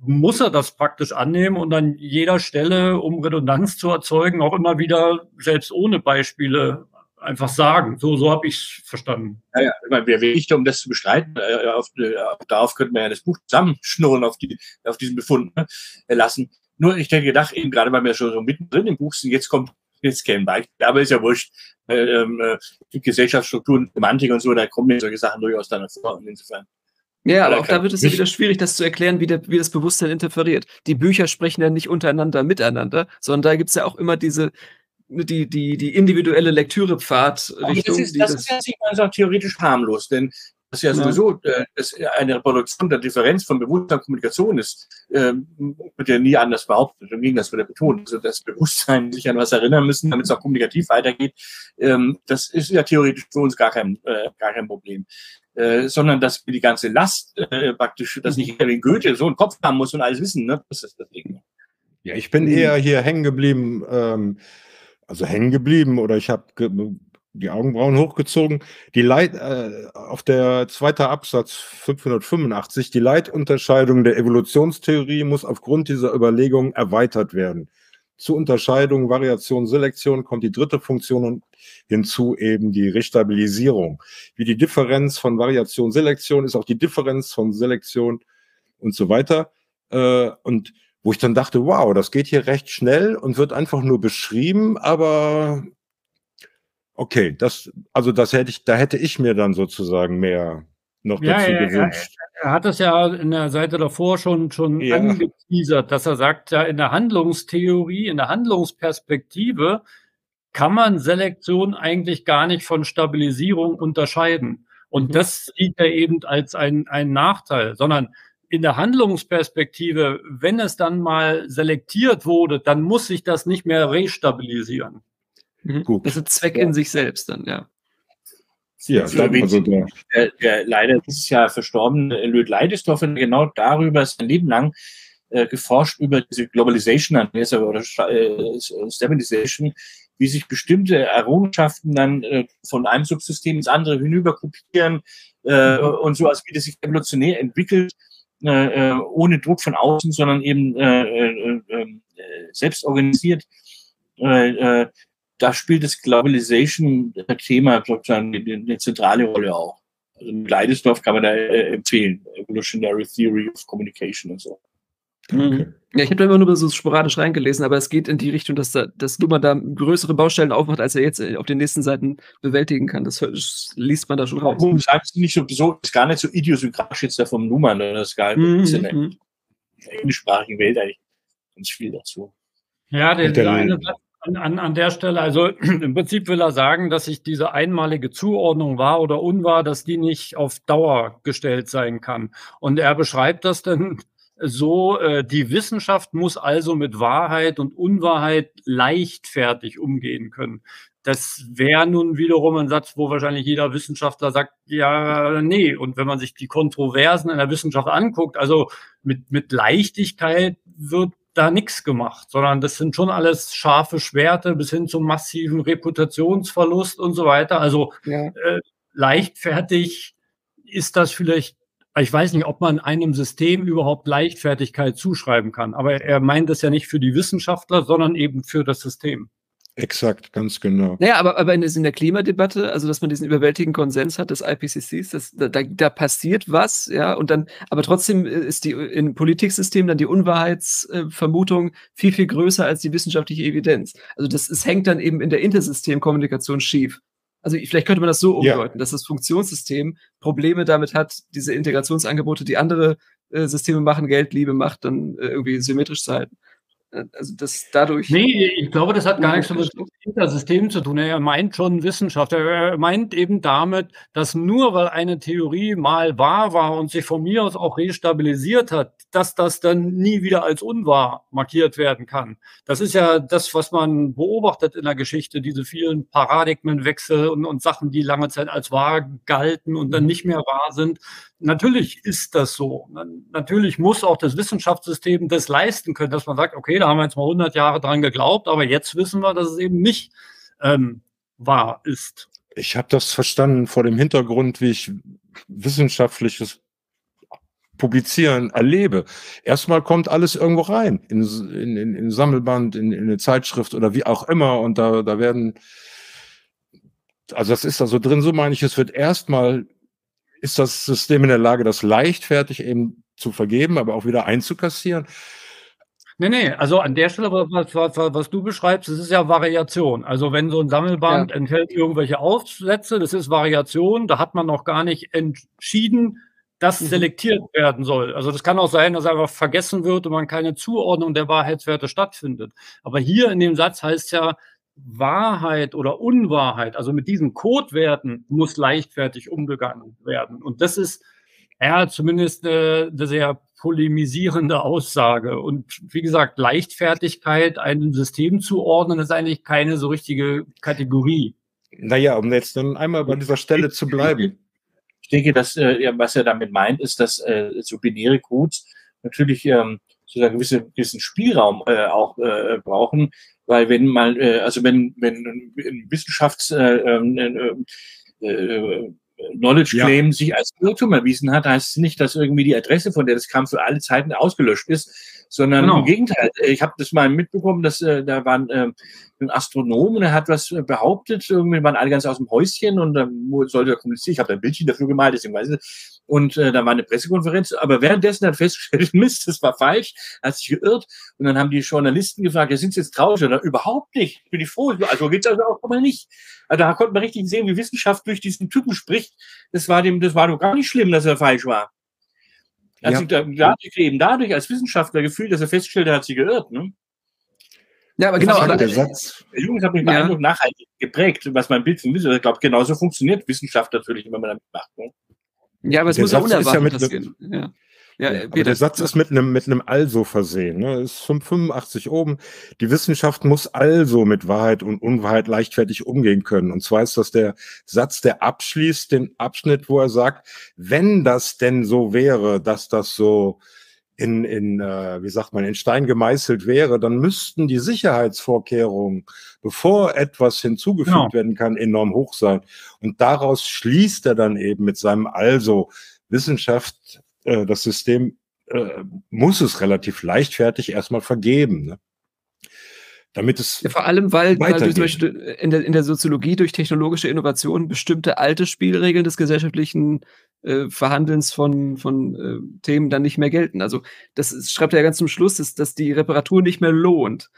muss er das praktisch annehmen und an jeder Stelle, um Redundanz zu erzeugen, auch immer wieder, selbst ohne Beispiele, einfach sagen. So, so habe ich es verstanden. Ja, ja, ich meine, will ich, um das zu bestreiten? Äh, auf, äh, darauf könnte man ja das Buch zusammenschnurren auf, die, auf diesen Befund ne, lassen. Nur ich denke, gedacht, eben gerade weil wir schon so mittendrin im Buch sind, jetzt kommt jetzt kein Beispiel, aber ist ja wurscht. Äh, äh, Gesellschaftsstrukturen, Semantik und so, da kommen ja solche Sachen durchaus dann vor. Und insofern ja, aber auch da wird es ja wieder schwierig, das zu erklären, wie, der, wie das Bewusstsein interferiert. Die Bücher sprechen ja nicht untereinander miteinander, sondern da gibt's ja auch immer diese, die, die, die individuelle Lektürepfad-Richtung. Das, ist, das, das ist ja also theoretisch harmlos, denn das ist ja sowieso äh, eine Reproduktion der Differenz von Bewusstsein und Kommunikation ist, äh, wird ja nie anders behauptet. Im Gegenteil, das wird ja betont. Also das Bewusstsein sich an was erinnern müssen, damit es auch kommunikativ weitergeht, ähm, das ist ja theoretisch für uns gar kein, äh, gar kein Problem. Äh, sondern dass wir die ganze Last äh, praktisch, dass nicht wie Goethe so einen Kopf haben muss und alles wissen, ne? Das ist das Ding. Ja, ich bin eher hier hängen geblieben, ähm, also hängen geblieben oder ich habe die Augenbrauen hochgezogen. Die Leit, äh, auf der zweite Absatz 585, die Leitunterscheidung der Evolutionstheorie muss aufgrund dieser Überlegungen erweitert werden. Zur Unterscheidung, Variation, Selektion kommt die dritte Funktion hinzu, eben die Restabilisierung. Wie die Differenz von Variation, Selektion ist auch die Differenz von Selektion und so weiter. Äh, und wo ich dann dachte, wow, das geht hier recht schnell und wird einfach nur beschrieben, aber Okay, das, also das hätte ich, da hätte ich mir dann sozusagen mehr noch ja, dazu ja, gewünscht. Er, er, hat es ja in der Seite davor schon, schon ja. angeteasert, dass er sagt, ja, in der Handlungstheorie, in der Handlungsperspektive kann man Selektion eigentlich gar nicht von Stabilisierung unterscheiden. Und mhm. das sieht er eben als ein, ein Nachteil, sondern in der Handlungsperspektive, wenn es dann mal selektiert wurde, dann muss sich das nicht mehr restabilisieren. Mhm. Gut. Das ist ein Zweck ja. in sich selbst dann, ja. Ja, dann, also der, der, der leider dieses Jahr verstorbene Löd Leidesdorf genau darüber sein Leben lang äh, geforscht, über diese Globalization oder äh, Stabilization, wie sich bestimmte Errungenschaften dann äh, von einem Subsystem ins andere hinübergruppieren äh, mhm. und so, als wie das sich evolutionär entwickelt, äh, äh ohne Druck von außen, sondern eben äh, äh, äh, selbst organisiert. Äh, äh, da spielt das Globalization-Thema sozusagen eine, eine zentrale Rolle auch. Also Leidesdorf kann man da äh, empfehlen. Evolutionary Theory of Communication und so. Okay. Ja, ich habe da immer nur so sporadisch reingelesen, aber es geht in die Richtung, dass, da, dass Luhmann da größere Baustellen aufmacht, als er jetzt äh, auf den nächsten Seiten bewältigen kann. Das, das liest man da schon raus. Das heißt nicht so, so, ist gar nicht so idiosynkratisch jetzt da vom Luhmann, das ist gar mhm. in der mhm. englischsprachigen Welt eigentlich ganz viel dazu. Ja, der, der eine Satz, an, an, an der Stelle, also im Prinzip will er sagen, dass sich diese einmalige Zuordnung wahr oder unwahr, dass die nicht auf Dauer gestellt sein kann. Und er beschreibt das dann so, äh, die Wissenschaft muss also mit Wahrheit und Unwahrheit leichtfertig umgehen können. Das wäre nun wiederum ein Satz, wo wahrscheinlich jeder Wissenschaftler sagt, ja, nee. Und wenn man sich die Kontroversen in der Wissenschaft anguckt, also mit, mit Leichtigkeit wird da nichts gemacht, sondern das sind schon alles scharfe Schwerte bis hin zum massiven Reputationsverlust und so weiter. Also ja. äh, leichtfertig ist das vielleicht, ich weiß nicht, ob man einem System überhaupt Leichtfertigkeit zuschreiben kann, aber er meint das ja nicht für die Wissenschaftler, sondern eben für das System. Exakt, ganz genau. Naja, aber, aber in, in der Klimadebatte, also dass man diesen überwältigenden Konsens hat des IPCCs, das, da, da passiert was, ja, und dann, aber trotzdem ist die im Politiksystem dann die Unwahrheitsvermutung viel, viel größer als die wissenschaftliche Evidenz. Also das es hängt dann eben in der Intersystemkommunikation schief. Also vielleicht könnte man das so umdeuten, ja. dass das Funktionssystem Probleme damit hat, diese Integrationsangebote, die andere äh, Systeme machen, Geld, Liebe, Macht, dann äh, irgendwie symmetrisch zu halten. Äh, also das dadurch. Nee, ich glaube, das hat gar nichts mit dem System zu tun. Er meint schon Wissenschaft. Er meint eben damit, dass nur weil eine Theorie mal wahr war und sich von mir aus auch restabilisiert hat, dass das dann nie wieder als unwahr markiert werden kann. Das ist ja das, was man beobachtet in der Geschichte, diese vielen Paradigmenwechsel und, und Sachen, die lange Zeit als wahr galten und dann mhm. nicht mehr wahr sind. Natürlich ist das so. Natürlich muss auch das Wissenschaftssystem das leisten können, dass man sagt, okay, da haben wir jetzt mal 100 Jahre dran geglaubt, aber jetzt wissen wir, dass es eben nicht ähm, wahr ist. Ich habe das verstanden vor dem Hintergrund, wie ich wissenschaftliches Publizieren erlebe. Erstmal kommt alles irgendwo rein, in, in, in, in Sammelband, in, in eine Zeitschrift oder wie auch immer. Und da, da werden, also das ist da so drin, so meine ich, es wird erstmal ist das System in der Lage, das leichtfertig eben zu vergeben, aber auch wieder einzukassieren? Nee, nee, also an der Stelle, was, was, was du beschreibst, das ist ja Variation. Also wenn so ein Sammelband ja. enthält irgendwelche Aufsätze, das ist Variation, da hat man noch gar nicht entschieden, dass mhm. selektiert werden soll. Also das kann auch sein, dass einfach vergessen wird und man keine Zuordnung der Wahrheitswerte stattfindet. Aber hier in dem Satz heißt ja, Wahrheit oder Unwahrheit, also mit diesen Codewerten muss leichtfertig umgegangen werden. Und das ist ja zumindest eine, eine sehr polemisierende Aussage. Und wie gesagt, Leichtfertigkeit einem System zu ordnen, ist eigentlich keine so richtige Kategorie. Naja, um jetzt dann einmal bei dieser Stelle zu bleiben. Ich denke, dass, äh, was er damit meint, ist, dass äh, so binäre Codes natürlich ähm, sozusagen gewisse, gewissen Spielraum äh, auch äh, brauchen, weil wenn mal, äh, also wenn, wenn ein Wissenschafts äh, ähm, äh, äh, Knowledge Claim ja. sich als Irrtum erwiesen hat, heißt es nicht, dass irgendwie die Adresse, von der das kam, für alle Zeiten ausgelöscht ist, sondern genau. im Gegenteil. Ich habe das mal mitbekommen, dass äh, da war ein, äh, ein Astronom und er hat was äh, behauptet, irgendwie waren alle ganz aus dem Häuschen und dann sollte er kommunizieren. Ich habe ein Bildchen dafür gemalt, deswegen weiß ich und äh, da war eine Pressekonferenz, aber währenddessen hat festgestellt, Mist, das war falsch, hat sich geirrt. Und dann haben die Journalisten gefragt, ja, sind Sie jetzt traurig oder überhaupt nicht? Bin ich froh. Also geht's also auch mal nicht. Also da konnte man richtig sehen, wie Wissenschaft durch diesen Typen spricht. Das war dem, das war doch gar nicht schlimm, dass er falsch war. Er hat ja. sich da, eben dadurch als Wissenschaftler gefühlt, dass er feststellt, er hat sich geirrt. Ne? Ja, aber genau. Aber der, Satz. der Junge hat mich ja. beeindruckt nachhaltig geprägt, was mein Bild von Wissenschaft. Ich glaube, genauso funktioniert Wissenschaft natürlich, wenn man damit macht. Ne? Ja, aber es der muss Satz ja unerwartet ja mit, ja. Ja, ja der Satz ist mit einem mit einem Also versehen. Ne? Ist 85 oben. Die Wissenschaft muss also mit Wahrheit und Unwahrheit leichtfertig umgehen können. Und zwar ist das der Satz, der abschließt den Abschnitt, wo er sagt, wenn das denn so wäre, dass das so in, in äh, wie sagt man, in Stein gemeißelt wäre, dann müssten die Sicherheitsvorkehrungen, bevor etwas hinzugefügt genau. werden kann, enorm hoch sein. Und daraus schließt er dann eben mit seinem Also Wissenschaft äh, das System äh, muss es relativ leichtfertig erstmal vergeben. Ne? Damit es. Ja, vor allem, weil, weil durch, zum Beispiel in der, in der Soziologie durch technologische Innovationen bestimmte alte Spielregeln des gesellschaftlichen äh, Verhandelns von, von äh, Themen dann nicht mehr gelten. Also, das ist, schreibt er ja ganz zum Schluss, ist, dass die Reparatur nicht mehr lohnt.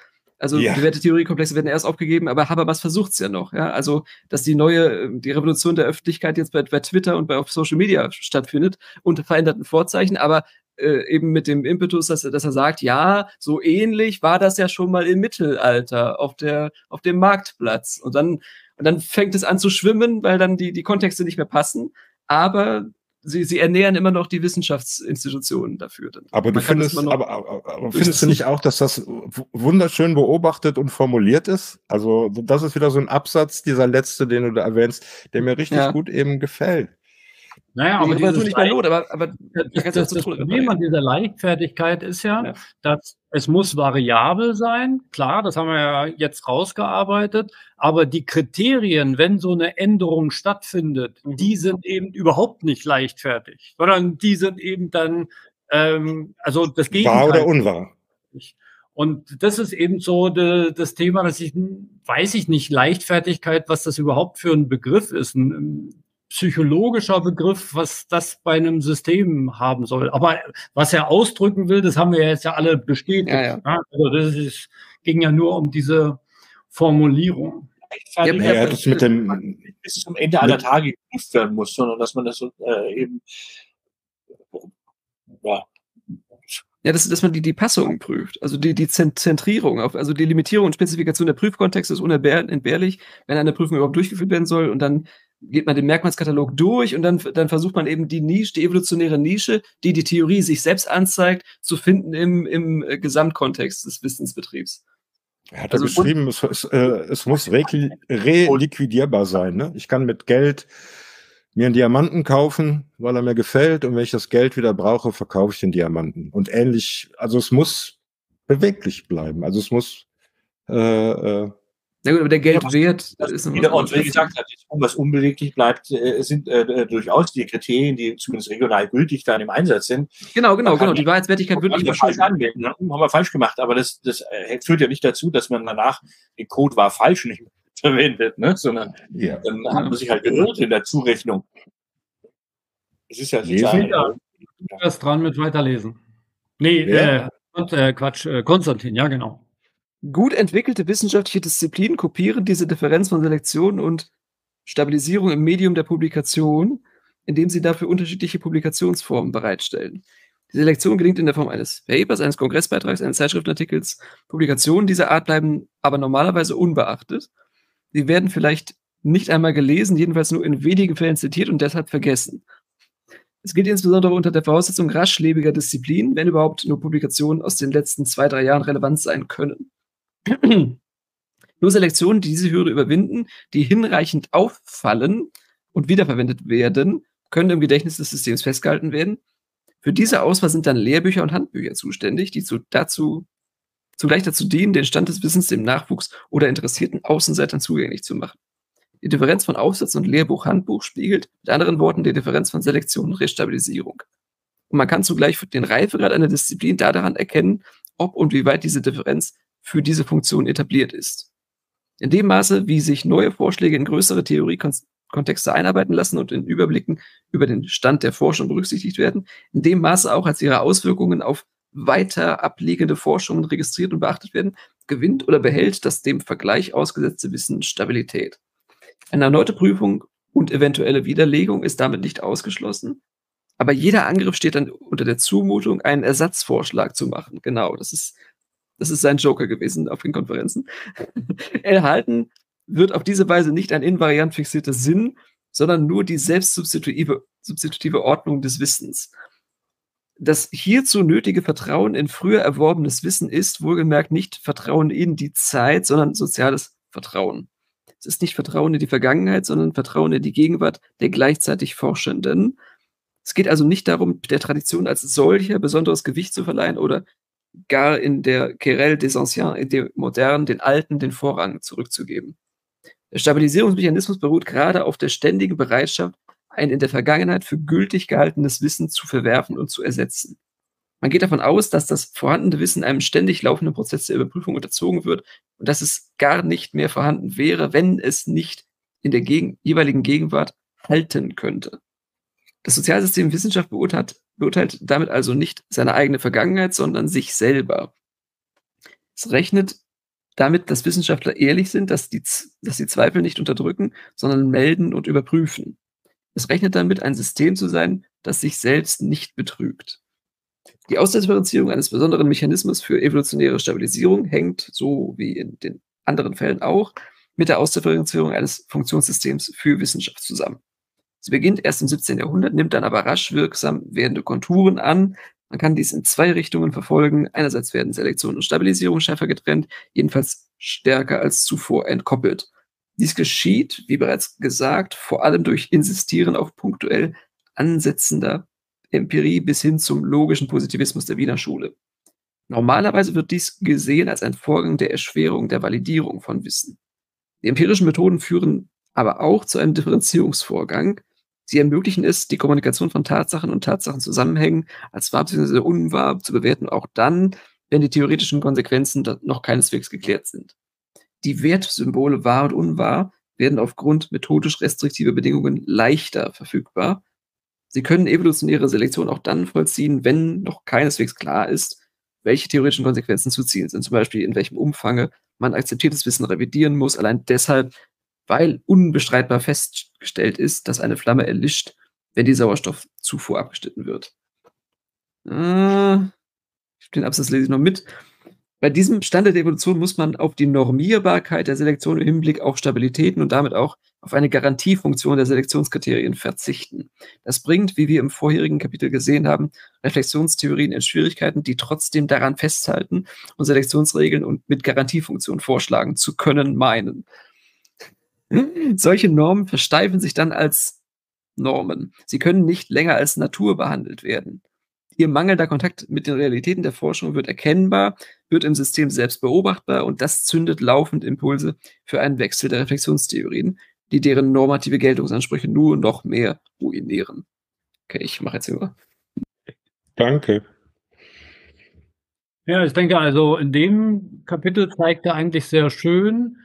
Also ja. bewährte Theoriekomplexe werden erst aufgegeben, aber Habermas versucht es ja noch. Ja? Also, dass die neue, die Revolution der Öffentlichkeit jetzt bei, bei Twitter und bei auf Social Media stattfindet, unter veränderten Vorzeichen, aber äh, eben mit dem Impetus, dass, dass er sagt, ja, so ähnlich war das ja schon mal im Mittelalter auf, der, auf dem Marktplatz. Und dann, und dann fängt es an zu schwimmen, weil dann die, die Kontexte nicht mehr passen. Aber sie, sie ernähren immer noch die Wissenschaftsinstitutionen dafür. Aber du findest, aber, aber, aber findest du nicht auch, dass das wunderschön beobachtet und formuliert ist? Also, das ist wieder so ein Absatz, dieser letzte, den du da erwähnst, der mir richtig ja. gut eben gefällt. Naja, aber das nicht mehr Not, aber, aber das, das, das Problem an dieser Leichtfertigkeit ist ja, ja, dass es muss variabel sein. Klar, das haben wir ja jetzt rausgearbeitet. Aber die Kriterien, wenn so eine Änderung stattfindet, mhm. die sind eben überhaupt nicht leichtfertig, sondern die sind eben dann, ähm, also das Gegenteil. Wahr oder unwahr? Und das ist eben so de, das Thema, dass ich, weiß ich nicht, Leichtfertigkeit, was das überhaupt für ein Begriff ist. Ein, psychologischer Begriff, was das bei einem System haben soll. Aber was er ausdrücken will, das haben wir jetzt ja alle bestätigt. Ja, ja. Also das ist, ging ja nur um diese Formulierung. Ja, ja, das mit dem bis zum Ende aller Tage geprüft werden muss, sondern dass man das äh, eben ja, ja, dass, dass man die, die Passung prüft, also die, die Zentrierung, auf, also die Limitierung und Spezifikation der Prüfkontexte ist unentbehrlich, wenn eine Prüfung überhaupt durchgeführt werden soll und dann geht man den Merkmalskatalog durch und dann, dann versucht man eben die Nische, die evolutionäre Nische, die die Theorie sich selbst anzeigt, zu finden im, im äh, Gesamtkontext des Wissensbetriebs. Er hat also geschrieben, es, es, äh, es muss reliquidierbar sein. Ne? Ich kann mit Geld mir einen Diamanten kaufen, weil er mir gefällt und wenn ich das Geld wieder brauche, verkaufe ich den Diamanten. Und ähnlich, also es muss beweglich bleiben. Also es muss äh, äh, na gut, aber der Geldwert ja, ist wieder und wie gesagt was unbeweglich bleibt, äh, sind äh, äh, durchaus die Kriterien, die zumindest regional gültig dann im Einsatz sind. Genau, genau, genau. Die Wahrheitswertigkeit wird nicht falsch anwenden. Ne? Haben wir falsch gemacht, aber das, das äh, führt ja nicht dazu, dass man danach den Code war falsch nicht verwendet, ne? sondern ja. dann hat man sich halt geirrt in der Zurechnung. Das ist ja sozusagen. Ja, das dran mit weiterlesen. Nee, ja. äh, Quatsch, äh, Konstantin, ja, genau. Gut entwickelte wissenschaftliche Disziplinen kopieren diese Differenz von Selektion und Stabilisierung im Medium der Publikation, indem sie dafür unterschiedliche Publikationsformen bereitstellen. Die Selektion gelingt in der Form eines Papers, eines Kongressbeitrags, eines Zeitschriftenartikels. Publikationen dieser Art bleiben aber normalerweise unbeachtet. Sie werden vielleicht nicht einmal gelesen, jedenfalls nur in wenigen Fällen zitiert und deshalb vergessen. Es gilt insbesondere unter der Voraussetzung raschlebiger Disziplinen, wenn überhaupt nur Publikationen aus den letzten zwei, drei Jahren relevant sein können. Nur Selektionen, die diese Hürde überwinden, die hinreichend auffallen und wiederverwendet werden, können im Gedächtnis des Systems festgehalten werden. Für diese Auswahl sind dann Lehrbücher und Handbücher zuständig, die zu, dazu, zugleich dazu dienen, den Stand des Wissens dem Nachwuchs oder interessierten Außenseitern zugänglich zu machen. Die Differenz von Aufsatz und Lehrbuch, Handbuch spiegelt mit anderen Worten die Differenz von Selektion und Restabilisierung. Und man kann zugleich den Reifegrad einer Disziplin daran erkennen, ob und wie weit diese Differenz für diese Funktion etabliert ist. In dem Maße, wie sich neue Vorschläge in größere Theoriekontexte einarbeiten lassen und in Überblicken über den Stand der Forschung berücksichtigt werden, in dem Maße auch als ihre Auswirkungen auf weiter abliegende Forschungen registriert und beachtet werden, gewinnt oder behält das dem Vergleich ausgesetzte Wissen Stabilität. Eine erneute Prüfung und eventuelle Widerlegung ist damit nicht ausgeschlossen. Aber jeder Angriff steht dann unter der Zumutung, einen Ersatzvorschlag zu machen. Genau, das ist, das ist sein Joker gewesen auf den Konferenzen. Erhalten wird auf diese Weise nicht ein invariant fixierter Sinn, sondern nur die selbstsubstitutive substitutive Ordnung des Wissens. Das hierzu nötige Vertrauen in früher erworbenes Wissen ist wohlgemerkt nicht Vertrauen in die Zeit, sondern soziales Vertrauen. Es ist nicht Vertrauen in die Vergangenheit, sondern Vertrauen in die Gegenwart der gleichzeitig Forschenden. Es geht also nicht darum, der Tradition als solcher besonderes Gewicht zu verleihen oder gar in der Querelle des Anciens et des Modernes den Alten den Vorrang zurückzugeben. Der Stabilisierungsmechanismus beruht gerade auf der ständigen Bereitschaft, ein in der Vergangenheit für gültig gehaltenes Wissen zu verwerfen und zu ersetzen. Man geht davon aus, dass das vorhandene Wissen einem ständig laufenden Prozess der Überprüfung unterzogen wird und dass es gar nicht mehr vorhanden wäre, wenn es nicht in der gegen jeweiligen Gegenwart halten könnte. Das Sozialsystem Wissenschaft beurteilt, beurteilt damit also nicht seine eigene Vergangenheit, sondern sich selber. Es rechnet damit, dass Wissenschaftler ehrlich sind, dass, die, dass sie Zweifel nicht unterdrücken, sondern melden und überprüfen. Es rechnet damit, ein System zu sein, das sich selbst nicht betrügt. Die Ausdifferenzierung eines besonderen Mechanismus für evolutionäre Stabilisierung hängt, so wie in den anderen Fällen auch, mit der Ausdifferenzierung eines Funktionssystems für Wissenschaft zusammen. Sie beginnt erst im 17. Jahrhundert, nimmt dann aber rasch wirksam werdende Konturen an. Man kann dies in zwei Richtungen verfolgen. Einerseits werden Selektion und Stabilisierung schärfer getrennt, jedenfalls stärker als zuvor entkoppelt. Dies geschieht, wie bereits gesagt, vor allem durch Insistieren auf punktuell ansetzender Empirie bis hin zum logischen Positivismus der Wiener Schule. Normalerweise wird dies gesehen als ein Vorgang der Erschwerung der Validierung von Wissen. Die empirischen Methoden führen aber auch zu einem Differenzierungsvorgang. Sie ermöglichen es, die Kommunikation von Tatsachen und Tatsachenzusammenhängen als wahr bzw. unwahr zu bewerten, auch dann, wenn die theoretischen Konsequenzen noch keineswegs geklärt sind. Die Wertsymbole wahr und unwahr werden aufgrund methodisch restriktiver Bedingungen leichter verfügbar. Sie können evolutionäre Selektion auch dann vollziehen, wenn noch keineswegs klar ist, welche theoretischen Konsequenzen zu ziehen sind. Zum Beispiel in welchem Umfang man akzeptiertes Wissen revidieren muss, allein deshalb, weil unbestreitbar festgestellt ist, dass eine Flamme erlischt, wenn die Sauerstoffzufuhr abgeschnitten wird. Äh, den Absatz lese ich noch mit. Bei diesem Stande der Evolution muss man auf die Normierbarkeit der Selektion im Hinblick auf Stabilitäten und damit auch auf eine Garantiefunktion der Selektionskriterien verzichten. Das bringt, wie wir im vorherigen Kapitel gesehen haben, Reflexionstheorien in Schwierigkeiten, die trotzdem daran festhalten und Selektionsregeln und mit Garantiefunktion vorschlagen zu können meinen. Solche Normen versteifen sich dann als Normen. Sie können nicht länger als Natur behandelt werden. Ihr mangelnder Kontakt mit den Realitäten der Forschung wird erkennbar, wird im System selbst beobachtbar und das zündet laufend Impulse für einen Wechsel der Reflexionstheorien, die deren normative Geltungsansprüche nur noch mehr ruinieren. Okay, ich mache jetzt über. Danke. Ja, ich denke also, in dem Kapitel zeigt er eigentlich sehr schön,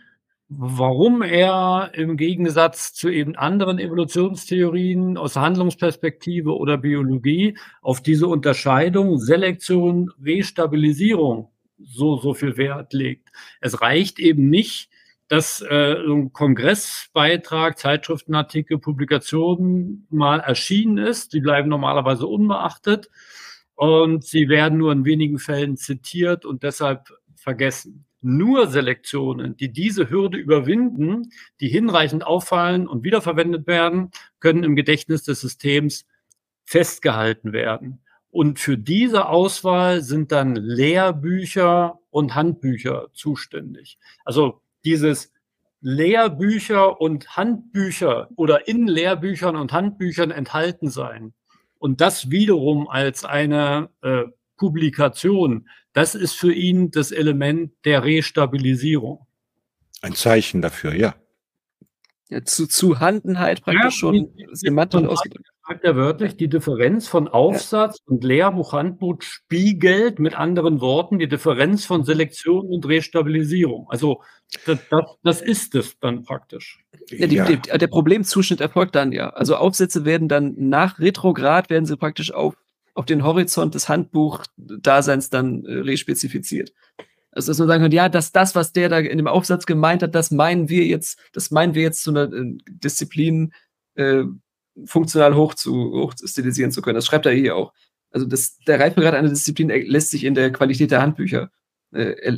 warum er im Gegensatz zu eben anderen Evolutionstheorien aus Handlungsperspektive oder Biologie auf diese Unterscheidung Selektion, Restabilisierung so, so viel Wert legt. Es reicht eben nicht, dass äh, ein Kongressbeitrag, Zeitschriftenartikel, Publikationen mal erschienen ist. Die bleiben normalerweise unbeachtet und sie werden nur in wenigen Fällen zitiert und deshalb vergessen nur Selektionen, die diese Hürde überwinden, die hinreichend auffallen und wiederverwendet werden, können im Gedächtnis des Systems festgehalten werden. Und für diese Auswahl sind dann Lehrbücher und Handbücher zuständig. Also dieses Lehrbücher und Handbücher oder in Lehrbüchern und Handbüchern enthalten sein und das wiederum als eine äh, Publikation, das ist für ihn das Element der Restabilisierung. Ein Zeichen dafür, ja. ja zu Zuhandenheit praktisch ja, schon semantisch ausgedrückt. Sagt er wörtlich, die Differenz von Aufsatz ja. und Lehrbuch, Handbuch spiegelt mit anderen Worten die Differenz von Selektion und Restabilisierung. Also das, das, das ist es dann praktisch. Ja, die, ja. Die, der Problemzuschnitt erfolgt dann ja. Also Aufsätze werden dann nach Retrograd werden sie praktisch auf auf den Horizont des Handbuchdaseins dann äh, respezifiziert. Also dass man sagen kann, ja, dass das, was der da in dem Aufsatz gemeint hat, das meinen wir jetzt, das meinen wir jetzt zu einer äh, Disziplin äh, funktional hoch zu, hoch stilisieren zu können. Das schreibt er hier auch. Also das, der Reifegrad einer Disziplin lässt sich in der Qualität der Handbücher äh,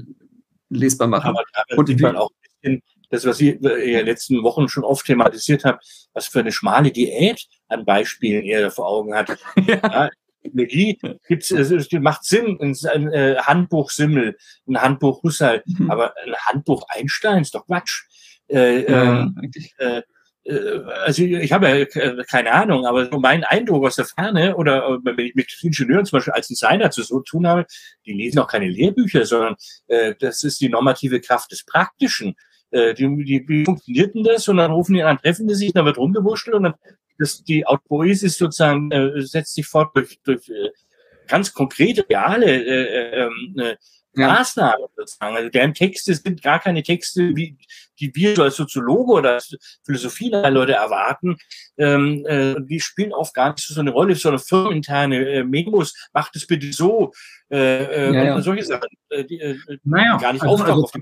lesbar machen. Aber da und sieht man auch ein bisschen das, was ich in den letzten Wochen schon oft thematisiert habe, was für eine schmale Diät an Beispielen er vor Augen hat. Ja. ja Energie gibt's, es macht Sinn, ein, äh, Handbuch Simmel, ein Handbuch Husserl, mhm. aber ein Handbuch Einstein ist doch Quatsch. Äh, ja, ähm, äh, äh, also ich habe ja äh, keine Ahnung, aber mein Eindruck aus der Ferne oder äh, wenn ich mit Ingenieuren zum Beispiel als Designer zu so tun habe, die lesen auch keine Lehrbücher, sondern äh, das ist die normative Kraft des Praktischen. Äh, die, die, wie funktioniert denn das? Und dann rufen die an, treffen die sich, dann wird rumgewurschtelt und dann das, die Autopoiesis sozusagen äh, setzt sich fort durch, durch äh, ganz konkrete, reale äh, ähm, äh, ja. Maßnahmen sozusagen. Also deren Texte sind gar keine Texte, wie, die wir als Soziologe oder als Philosophie-Leute erwarten. Ähm, äh, die spielen oft gar nicht so eine Rolle, sondern firmeninterne äh, Memos. Macht es bitte so. Äh, äh, ja, ja. solche Sachen, äh, die äh, naja, gar nicht also, auftauchen also, auf dem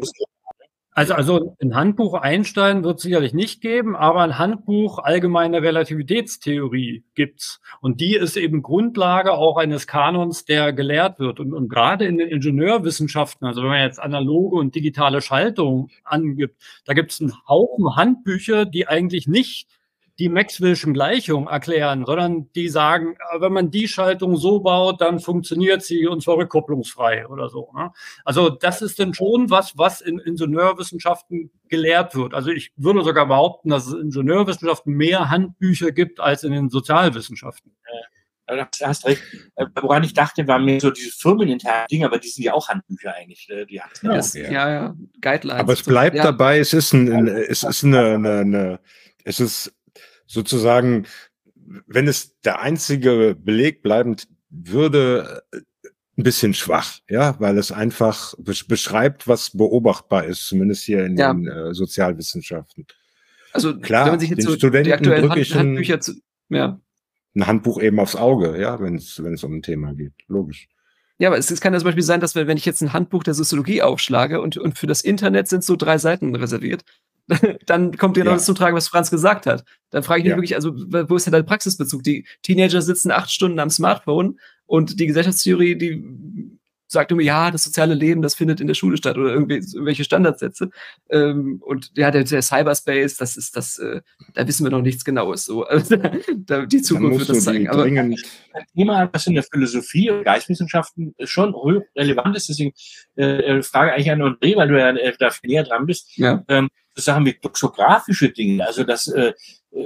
also, also ein Handbuch Einstein wird es sicherlich nicht geben, aber ein Handbuch allgemeine Relativitätstheorie gibt's. Und die ist eben Grundlage auch eines Kanons, der gelehrt wird. Und, und gerade in den Ingenieurwissenschaften, also wenn man jetzt analoge und digitale Schaltung angibt, da gibt's einen Haufen Handbücher, die eigentlich nicht die Maxwell'schen Gleichungen erklären, sondern die sagen, äh, wenn man die Schaltung so baut, dann funktioniert sie und zwar rückkopplungsfrei oder so. Ne? Also das ist dann schon was, was in Ingenieurwissenschaften gelehrt wird. Also ich würde sogar behaupten, dass es in Ingenieurwissenschaften mehr Handbücher gibt als in den Sozialwissenschaften. Du hast recht. Äh, woran ich dachte, waren mir so diese firmeninternen Dinge, aber die sind ja auch Handbücher eigentlich. Ne? Die ja, ja. ja, ja, Guidelines. Aber es bleibt ja. dabei, es ist, ein, es ist eine, eine, eine es ist sozusagen, wenn es der einzige Beleg bleibend würde, ein bisschen schwach, ja, weil es einfach beschreibt, was beobachtbar ist, zumindest hier in ja. den äh, Sozialwissenschaften. Also klar, wenn man sich jetzt den so Studenten die aktuellen Hand, Handbücher zu, ja. ein Handbuch eben aufs Auge, ja, wenn es wenn es um ein Thema geht, logisch. Ja, aber es, es kann ja zum Beispiel sein, dass wenn ich jetzt ein Handbuch der Soziologie aufschlage und, und für das Internet sind so drei Seiten reserviert, dann kommt genau ja. das zum Tragen, was Franz gesagt hat. Dann frage ich mich ja. wirklich, also wo ist denn dein Praxisbezug? Die Teenager sitzen acht Stunden am Smartphone und die Gesellschaftstheorie, die sagt immer, ja, das soziale Leben, das findet in der Schule statt oder irgendwie irgendwelche Standardsätze. Ähm, und ja, der, der, Cyberspace, das ist das, äh, da wissen wir noch nichts Genaues. So, also, da, die Zukunft wird das zeigen. Aber ein Thema, was in der Philosophie und Geistwissenschaften schon relevant ist, deswegen äh, frage eigentlich an André, weil du ja äh, da viel näher dran bist. Ja. Ähm, Sachen wie toxografische Dinge, also das, äh,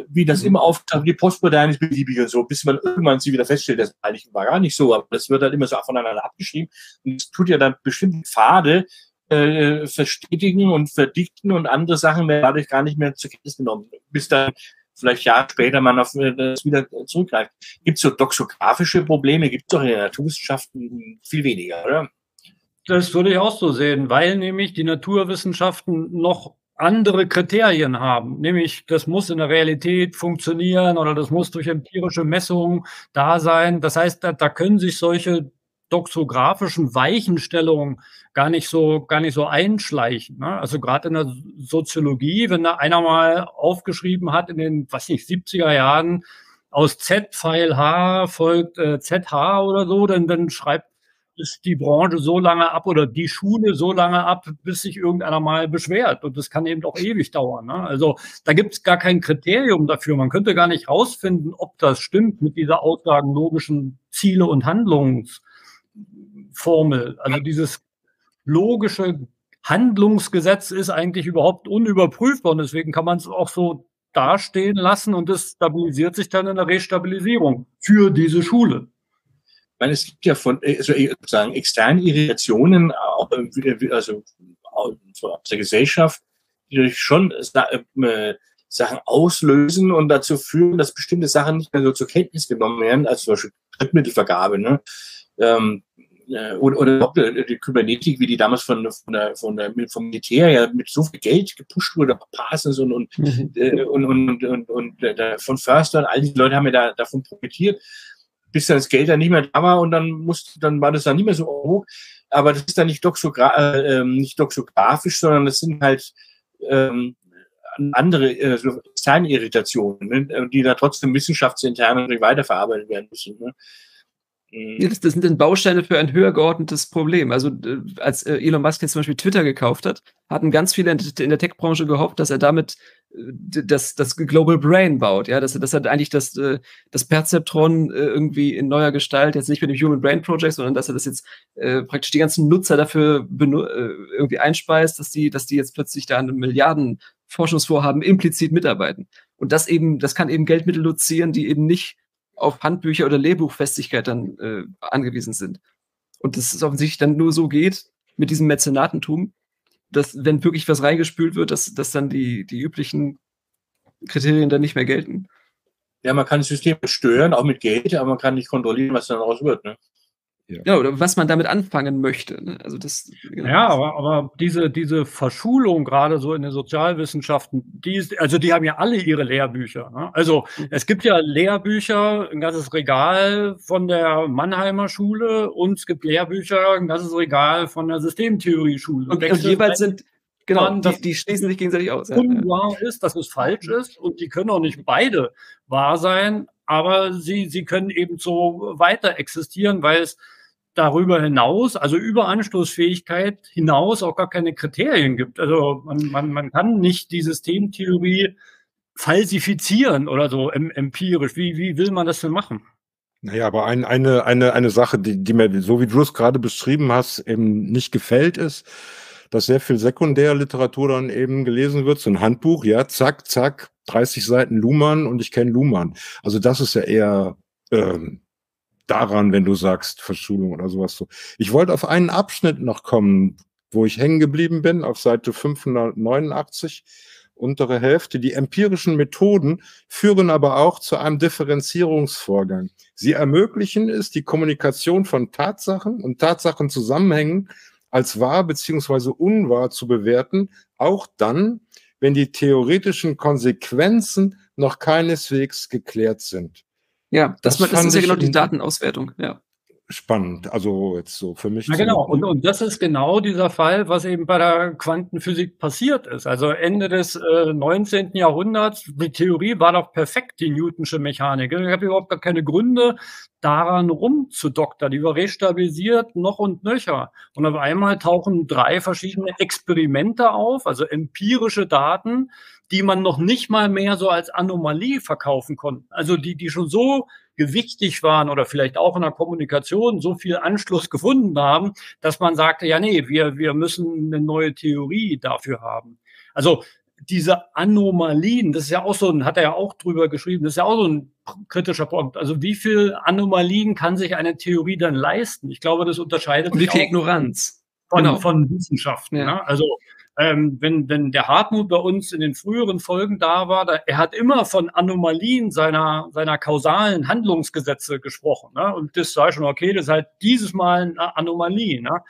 wie das immer auftaucht, die Postmoderne ist beliebig und so, bis man irgendwann sie wieder feststellt, das eigentlich war gar nicht so, aber das wird dann immer so voneinander abgeschrieben und es tut ja dann bestimmte Pfade äh, verstetigen und verdichten und andere Sachen werden dadurch gar nicht mehr zur Kenntnis genommen, bis dann vielleicht Jahre später man auf äh, das wieder zurückgreift. Gibt es so doxografische Probleme? Gibt es doch in den Naturwissenschaften viel weniger, oder? Das würde ich auch so sehen, weil nämlich die Naturwissenschaften noch andere Kriterien haben, nämlich das muss in der Realität funktionieren oder das muss durch empirische Messungen da sein. Das heißt, da, da können sich solche doxografischen Weichenstellungen gar nicht so gar nicht so einschleichen. Ne? Also gerade in der Soziologie, wenn da einer mal aufgeschrieben hat in den, was nicht, 70er Jahren, aus Z-Pfeil H folgt äh, ZH oder so, dann, dann schreibt ist die Branche so lange ab oder die Schule so lange ab, bis sich irgendeiner mal beschwert. Und das kann eben auch ewig dauern. Ne? Also da gibt es gar kein Kriterium dafür. Man könnte gar nicht rausfinden, ob das stimmt mit dieser aussagenlogischen Ziele- und Handlungsformel. Also dieses logische Handlungsgesetz ist eigentlich überhaupt unüberprüfbar und deswegen kann man es auch so dastehen lassen und es stabilisiert sich dann in der Restabilisierung für diese Schule meine, es gibt ja von also sozusagen externen Irritationen, auch, also aus der Gesellschaft, die schon äh, Sachen auslösen und dazu führen, dass bestimmte Sachen nicht mehr so zur Kenntnis genommen werden, als zum Beispiel Drittmittelvergabe. Ne? Ähm, oder, oder die Kybernetik, wie die damals von, von der, von der, vom Militär ja mit so viel Geld gepusht wurde, Parsons und, und, mhm. äh, und, und, und, und, und von Förster und all diese Leute haben ja da, davon profitiert bis dann das Geld dann nicht mehr da war und dann musste, dann war das dann nicht mehr so hoch. Aber das ist dann nicht, doxogra äh, ähm, nicht doxografisch, sondern das sind halt ähm, andere äh, Designirritationen, ne, die da trotzdem wissenschaftsintern weiterverarbeitet werden müssen. Ne? Ja, das, das, sind dann Bausteine für ein höher geordnetes Problem. Also äh, als äh, Elon Musk jetzt zum Beispiel Twitter gekauft hat, hatten ganz viele in, der Tech-Branche gehofft, dass er damit äh, das, das Global Brain baut, ja, dass er, dass er eigentlich das, äh, das Perzeptron äh, irgendwie in neuer Gestalt, jetzt nicht mit dem Human Brain Project, sondern dass er das jetzt äh, praktisch die ganzen Nutzer dafür äh, irgendwie einspeist, dass die, dass die jetzt plötzlich da an Milliarden Forschungsvorhaben implizit mitarbeiten. Und das eben, das kann eben Geldmittel dozieren, die eben nicht auf Handbücher oder Lehrbuchfestigkeit dann äh, angewiesen sind. Und dass es offensichtlich dann nur so geht mit diesem Mäzenatentum, dass, wenn wirklich was reingespült wird, dass, dass dann die, die üblichen Kriterien dann nicht mehr gelten. Ja, man kann das System stören, auch mit Geld, aber man kann nicht kontrollieren, was dann daraus wird. Ne? Ja. oder was man damit anfangen möchte. Ne? Also das, genau. Ja, aber, aber diese, diese Verschulung gerade so in den Sozialwissenschaften, die ist, also die haben ja alle ihre Lehrbücher. Ne? Also mhm. es gibt ja Lehrbücher, ein ganzes Regal von der Mannheimer Schule und es gibt Lehrbücher, ein ganzes Regal von der Systemtheorie-Schule. Und, und jeweils sind Genau, man, die, die, schließen sich gegenseitig aus. Unwahr ja. ist, dass es falsch ist und die können auch nicht beide wahr sein, aber sie, sie können eben so weiter existieren, weil es darüber hinaus, also über Anschlussfähigkeit hinaus auch gar keine Kriterien gibt. Also man, man, man kann nicht die Systemtheorie falsifizieren oder so empirisch. Wie, wie will man das denn machen? Naja, aber ein, eine, eine, eine Sache, die, die mir, so wie du es gerade beschrieben hast, eben nicht gefällt, ist, dass sehr viel Sekundärliteratur dann eben gelesen wird, so ein Handbuch, ja, zack, zack, 30 Seiten Luhmann und ich kenne Luhmann. Also das ist ja eher ähm, daran, wenn du sagst Verschulung oder sowas so. Ich wollte auf einen Abschnitt noch kommen, wo ich hängen geblieben bin, auf Seite 589, untere Hälfte. Die empirischen Methoden führen aber auch zu einem Differenzierungsvorgang. Sie ermöglichen es, die Kommunikation von Tatsachen und Tatsachenzusammenhängen als wahr beziehungsweise unwahr zu bewerten, auch dann, wenn die theoretischen Konsequenzen noch keineswegs geklärt sind. Ja, das, das, das ist ja genau die Datenauswertung, ja. Spannend, also jetzt so für mich. Ja, genau. Und, und das ist genau dieser Fall, was eben bei der Quantenphysik passiert ist. Also Ende des äh, 19. Jahrhunderts, die Theorie war doch perfekt, die Newtonsche Mechanik. Ich habe überhaupt gar keine Gründe, daran rumzudoktern. Die war restabilisiert noch und nöcher. Und auf einmal tauchen drei verschiedene Experimente auf, also empirische Daten, die man noch nicht mal mehr so als Anomalie verkaufen konnte. Also die, die schon so gewichtig waren oder vielleicht auch in der Kommunikation so viel Anschluss gefunden haben, dass man sagte, ja, nee, wir, wir müssen eine neue Theorie dafür haben. Also diese Anomalien, das ist ja auch so ein, hat er ja auch drüber geschrieben, das ist ja auch so ein kritischer Punkt. Also wie viel Anomalien kann sich eine Theorie dann leisten? Ich glaube, das unterscheidet Und sich wie viel Ignoranz von, genau. von Wissenschaften. Ja. Ne? Also ähm, wenn, wenn der Hartmut bei uns in den früheren Folgen da war, da, er hat immer von Anomalien seiner, seiner kausalen Handlungsgesetze gesprochen. Ne? Und das sei schon okay, das ist halt dieses Mal eine Anomalie. Ne?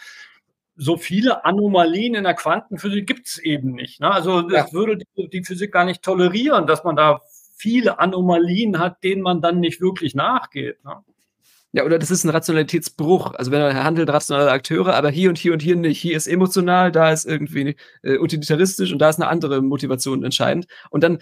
So viele Anomalien in der Quantenphysik gibt es eben nicht. Ne? Also das ja. würde die, die Physik gar nicht tolerieren, dass man da viele Anomalien hat, denen man dann nicht wirklich nachgeht. Ne? Ja, oder das ist ein Rationalitätsbruch. Also wenn er handelt rationale Akteure, aber hier und hier und hier nicht. Hier ist emotional, da ist irgendwie äh, utilitaristisch und da ist eine andere Motivation entscheidend. Und dann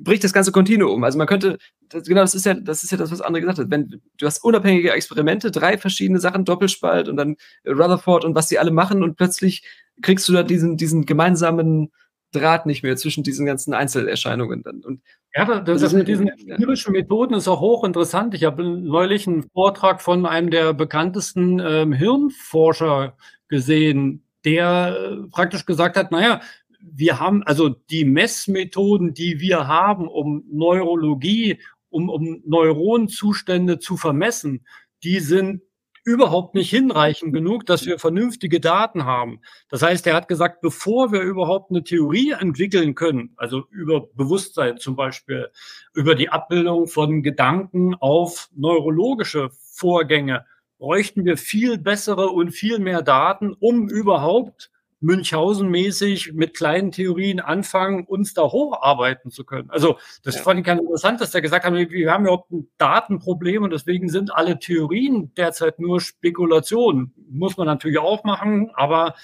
bricht das ganze Kontinuum. Also man könnte, das, genau, das ist ja, das ist ja das, was andere gesagt hat. Wenn du hast unabhängige Experimente, drei verschiedene Sachen, Doppelspalt und dann Rutherford und was die alle machen und plötzlich kriegst du da diesen, diesen gemeinsamen Draht nicht mehr zwischen diesen ganzen Einzelerscheinungen dann. Und ja, das, das mit diesen empirischen Methoden ist auch hochinteressant. Ich habe neulich einen Vortrag von einem der bekanntesten ähm, Hirnforscher gesehen, der äh, praktisch gesagt hat, naja, wir haben also die Messmethoden, die wir haben, um Neurologie, um, um Neuronenzustände zu vermessen, die sind überhaupt nicht hinreichend genug, dass wir vernünftige Daten haben. Das heißt, er hat gesagt, bevor wir überhaupt eine Theorie entwickeln können, also über Bewusstsein zum Beispiel, über die Abbildung von Gedanken auf neurologische Vorgänge, bräuchten wir viel bessere und viel mehr Daten, um überhaupt Münchhausen-mäßig mit kleinen Theorien anfangen, uns da hocharbeiten zu können. Also das ja. fand ich ganz interessant, dass der gesagt hat, wir haben überhaupt ein Datenproblem und deswegen sind alle Theorien derzeit nur Spekulationen. Muss man natürlich auch machen, aber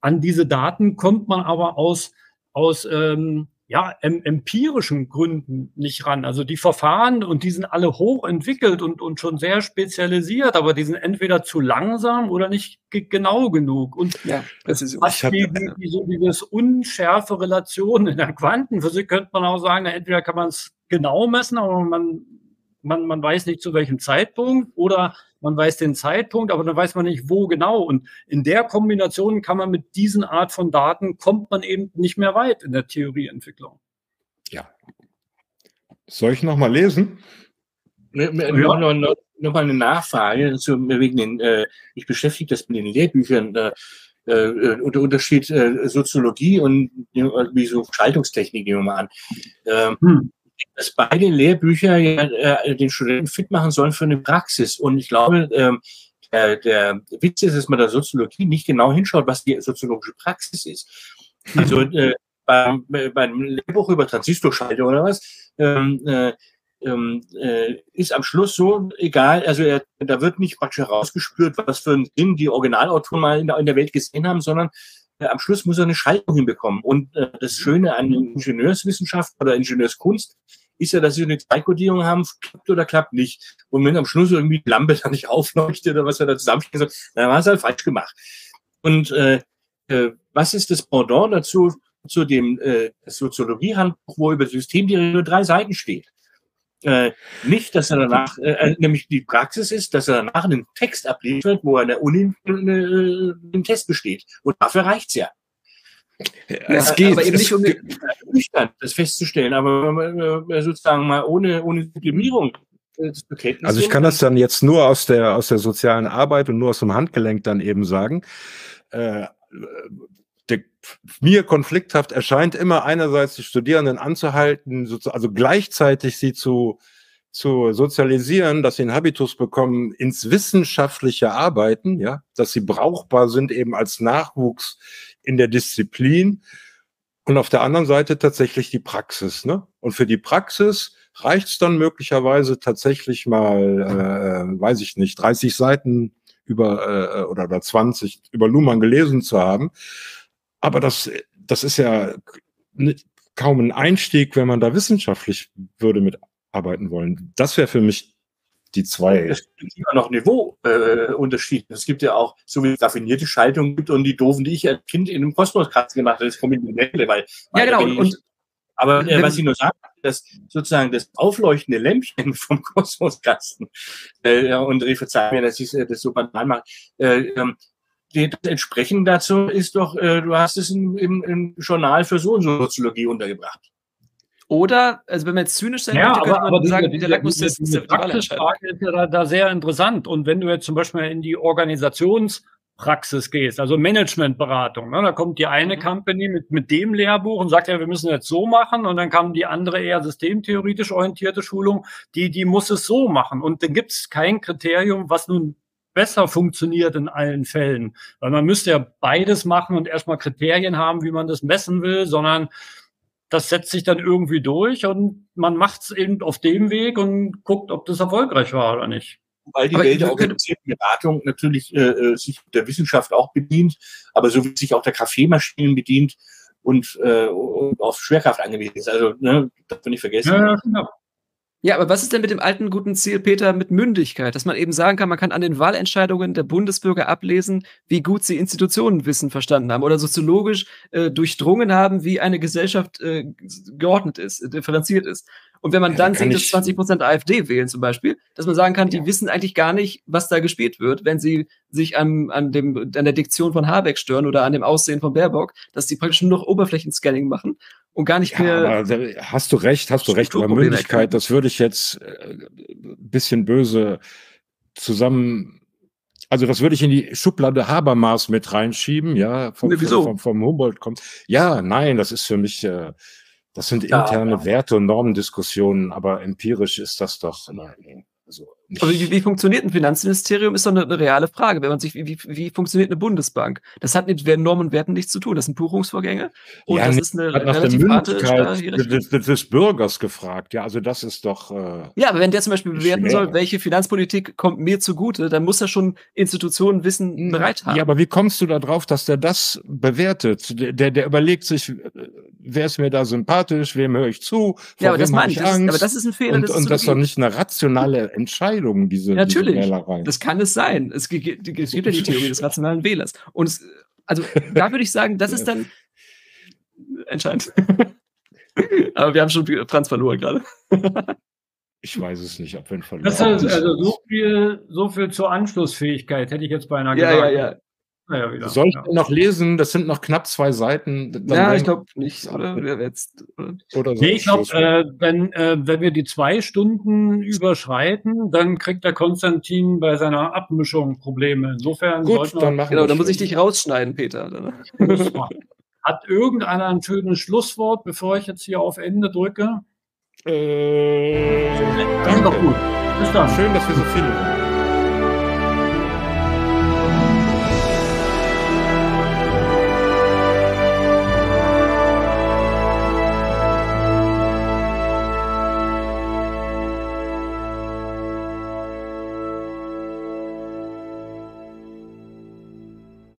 an diese Daten kommt man aber aus, aus ähm, ja, em empirischen Gründen nicht ran. Also die Verfahren und die sind alle hochentwickelt und, und schon sehr spezialisiert, aber die sind entweder zu langsam oder nicht genau genug. Und ja, das ist die, die, die, so dieses unschärfe Relation in der Quantenphysik könnte man auch sagen, entweder kann man es genau messen, aber man, man, man weiß nicht zu welchem Zeitpunkt oder man weiß den Zeitpunkt, aber dann weiß man nicht, wo genau. Und in der Kombination kann man mit diesen Art von Daten, kommt man eben nicht mehr weit in der Theorieentwicklung. Ja. Soll ich nochmal lesen? Ja. Noch, noch, noch, noch mal eine Nachfrage zu, wegen den, äh, ich beschäftige das mit den Lehrbüchern, äh, äh, der Unterschied äh, Soziologie und wie so Schaltungstechnik nehmen wir mal an. Ähm, hm dass beide Lehrbücher ja, äh, den Studenten fit machen sollen für eine Praxis. Und ich glaube, ähm, der, der Witz ist, dass man der Soziologie nicht genau hinschaut, was die soziologische Praxis ist. Also äh, beim, beim Lehrbuch über Transistorschalter oder was, ähm, äh, ähm, äh, ist am Schluss so egal, also er, da wird nicht praktisch herausgespürt, was für ein Ding die Originalautoren mal in der, in der Welt gesehen haben, sondern äh, am Schluss muss er eine Schaltung hinbekommen. Und äh, das Schöne an Ingenieurswissenschaft oder Ingenieurskunst ist ja, dass sie eine Zweikodierung haben, klappt oder klappt nicht. Und wenn am Schluss irgendwie die Lampe da nicht aufleuchtet oder was er da zusammensteht, dann war es halt falsch gemacht. Und äh, äh, was ist das Pendant dazu, zu dem äh, Soziologiehandbuch, wo über Systemtheorie nur drei Seiten steht? Äh, nicht, dass er danach, äh, äh, nämlich die Praxis ist, dass er danach einen Text abliefert, wo er an der Uni äh, einen Test besteht. Und dafür reicht's ja. Es geht. Aber eben nicht um nüchtern das festzustellen, aber äh, sozusagen mal ohne, ohne Sublimierung. Also ich kann das dann jetzt nur aus der, aus der sozialen Arbeit und nur aus dem Handgelenk dann eben sagen. Äh, mir konflikthaft erscheint immer einerseits die Studierenden anzuhalten, also gleichzeitig sie zu, zu sozialisieren, dass sie einen Habitus bekommen ins wissenschaftliche Arbeiten, ja, dass sie brauchbar sind eben als Nachwuchs in der Disziplin und auf der anderen Seite tatsächlich die Praxis. Ne? Und für die Praxis reicht es dann möglicherweise tatsächlich mal, äh, weiß ich nicht, 30 Seiten über äh, oder, oder 20 über Luhmann gelesen zu haben. Aber das, das ist ja kaum ein Einstieg, wenn man da wissenschaftlich würde mitarbeiten wollen. Das wäre für mich die zwei. Es gibt immer noch Niveauunterschiede. Äh, es gibt ja auch, so wie es raffinierte Schaltungen gibt und die doofen, die ich als Kind in einem Kosmoskasten gemacht habe, das kommt in die Welle, weil. Ja, genau. Und, und, aber äh, was ich nur sage, dass sozusagen das aufleuchtende Lämpchen vom Kosmoskasten, äh, und ich verzeihe mir, dass ich äh, das so banal mache, äh, ähm, das entsprechend dazu ist doch, äh, du hast es im, im, im Journal für so und so Soziologie untergebracht. Oder, also wenn man jetzt zynisch sein ja, möchte, man aber sagen, diese, Lackmustest ist Praxisfrage ist ja da, da, sehr interessant. Und wenn du jetzt zum Beispiel in die Organisationspraxis gehst, also Managementberatung, ne, da kommt die eine mhm. Company mit, mit dem Lehrbuch und sagt ja, wir müssen jetzt so machen. Und dann kam die andere eher systemtheoretisch orientierte Schulung, die, die muss es so machen. Und dann gibt es kein Kriterium, was nun besser funktioniert in allen Fällen. Weil man müsste ja beides machen und erstmal Kriterien haben, wie man das messen will, sondern das setzt sich dann irgendwie durch und man macht es eben auf dem Weg und guckt, ob das erfolgreich war oder nicht. Weil die Welt der organisierten Beratung natürlich äh, äh, sich der Wissenschaft auch bedient, aber so wie sich auch der Kaffeemaschinen bedient und, äh, und auf Schwerkraft angewiesen ist. Also, ne, das will ich vergessen. Ja, genau. Ja, aber was ist denn mit dem alten guten Ziel, Peter, mit Mündigkeit? Dass man eben sagen kann, man kann an den Wahlentscheidungen der Bundesbürger ablesen, wie gut sie Institutionenwissen verstanden haben oder soziologisch äh, durchdrungen haben, wie eine Gesellschaft äh, geordnet ist, differenziert ist. Und wenn man ja, dann sieht, dass 20 Prozent AfD wählen zum Beispiel, dass man sagen kann, die ja. wissen eigentlich gar nicht, was da gespielt wird, wenn sie sich an, an, dem, an der Diktion von Habeck stören oder an dem Aussehen von Baerbock, dass die praktisch nur noch Oberflächenscanning machen und gar nicht ja, mehr. hast du recht, hast du recht über Mündigkeit. Das würde ich jetzt äh, bisschen böse zusammen. Also das würde ich in die Schublade Habermas mit reinschieben, ja, vom, nee, wieso? vom, vom Humboldt kommt. Ja, nein, das ist für mich, äh, das sind interne ja, Werte und Normendiskussionen, aber empirisch ist das doch. Nein. Also Aber wie, wie funktioniert ein Finanzministerium, ist doch eine, eine reale Frage. Wenn man sich, wie, wie funktioniert eine Bundesbank? Das hat mit Normen und Werten nichts zu tun. Das sind Buchungsvorgänge. Und ja, das ist eine relativ harte des, des, des, Bürgers gefragt. Ja, also das ist doch. Äh, ja, aber wenn der zum Beispiel bewerten schwer. soll, welche Finanzpolitik kommt mir zugute, dann muss er schon Institutionen Wissen bereit haben. Ja, aber wie kommst du da drauf, dass der das bewertet? Der, der, überlegt sich, wer ist mir da sympathisch, wem höre ich zu, vor Ja, aber das meine ich. Das ist, aber das ist ein Fehler und, des und das ist doch nicht eine rationale Entscheidung, diese, Ja, diese natürlich. Wählerei. Das kann es sein. Es gibt, es gibt ja die Theorie des rationalen Wählers. Und es, also da würde ich sagen, das ist dann entscheidend. Aber wir haben schon Franz verloren gerade. Ich weiß es nicht, ob wir ihn verloren Das haben. also so viel, so viel zur Anschlussfähigkeit, hätte ich jetzt beinahe Ja, ja, gesagt. Ja. Naja, wieder. Soll ich ja. noch lesen? Das sind noch knapp zwei Seiten. Dann Ja, ich glaube nicht. Oder? Jetzt, oder? Oder so Nee, ich glaube, äh, wenn, äh, wenn wir die zwei Stunden überschreiten, dann kriegt der Konstantin bei seiner Abmischung Probleme. Insofern Gut, sollten wir- dann machen Genau, dann muss ich dich rausschneiden, Peter. Hat irgendeiner ein schönes Schlusswort, bevor ich jetzt hier auf Ende drücke? Äh, Das ist doch danke. gut. Bis dann. Schön, dass wir so viele.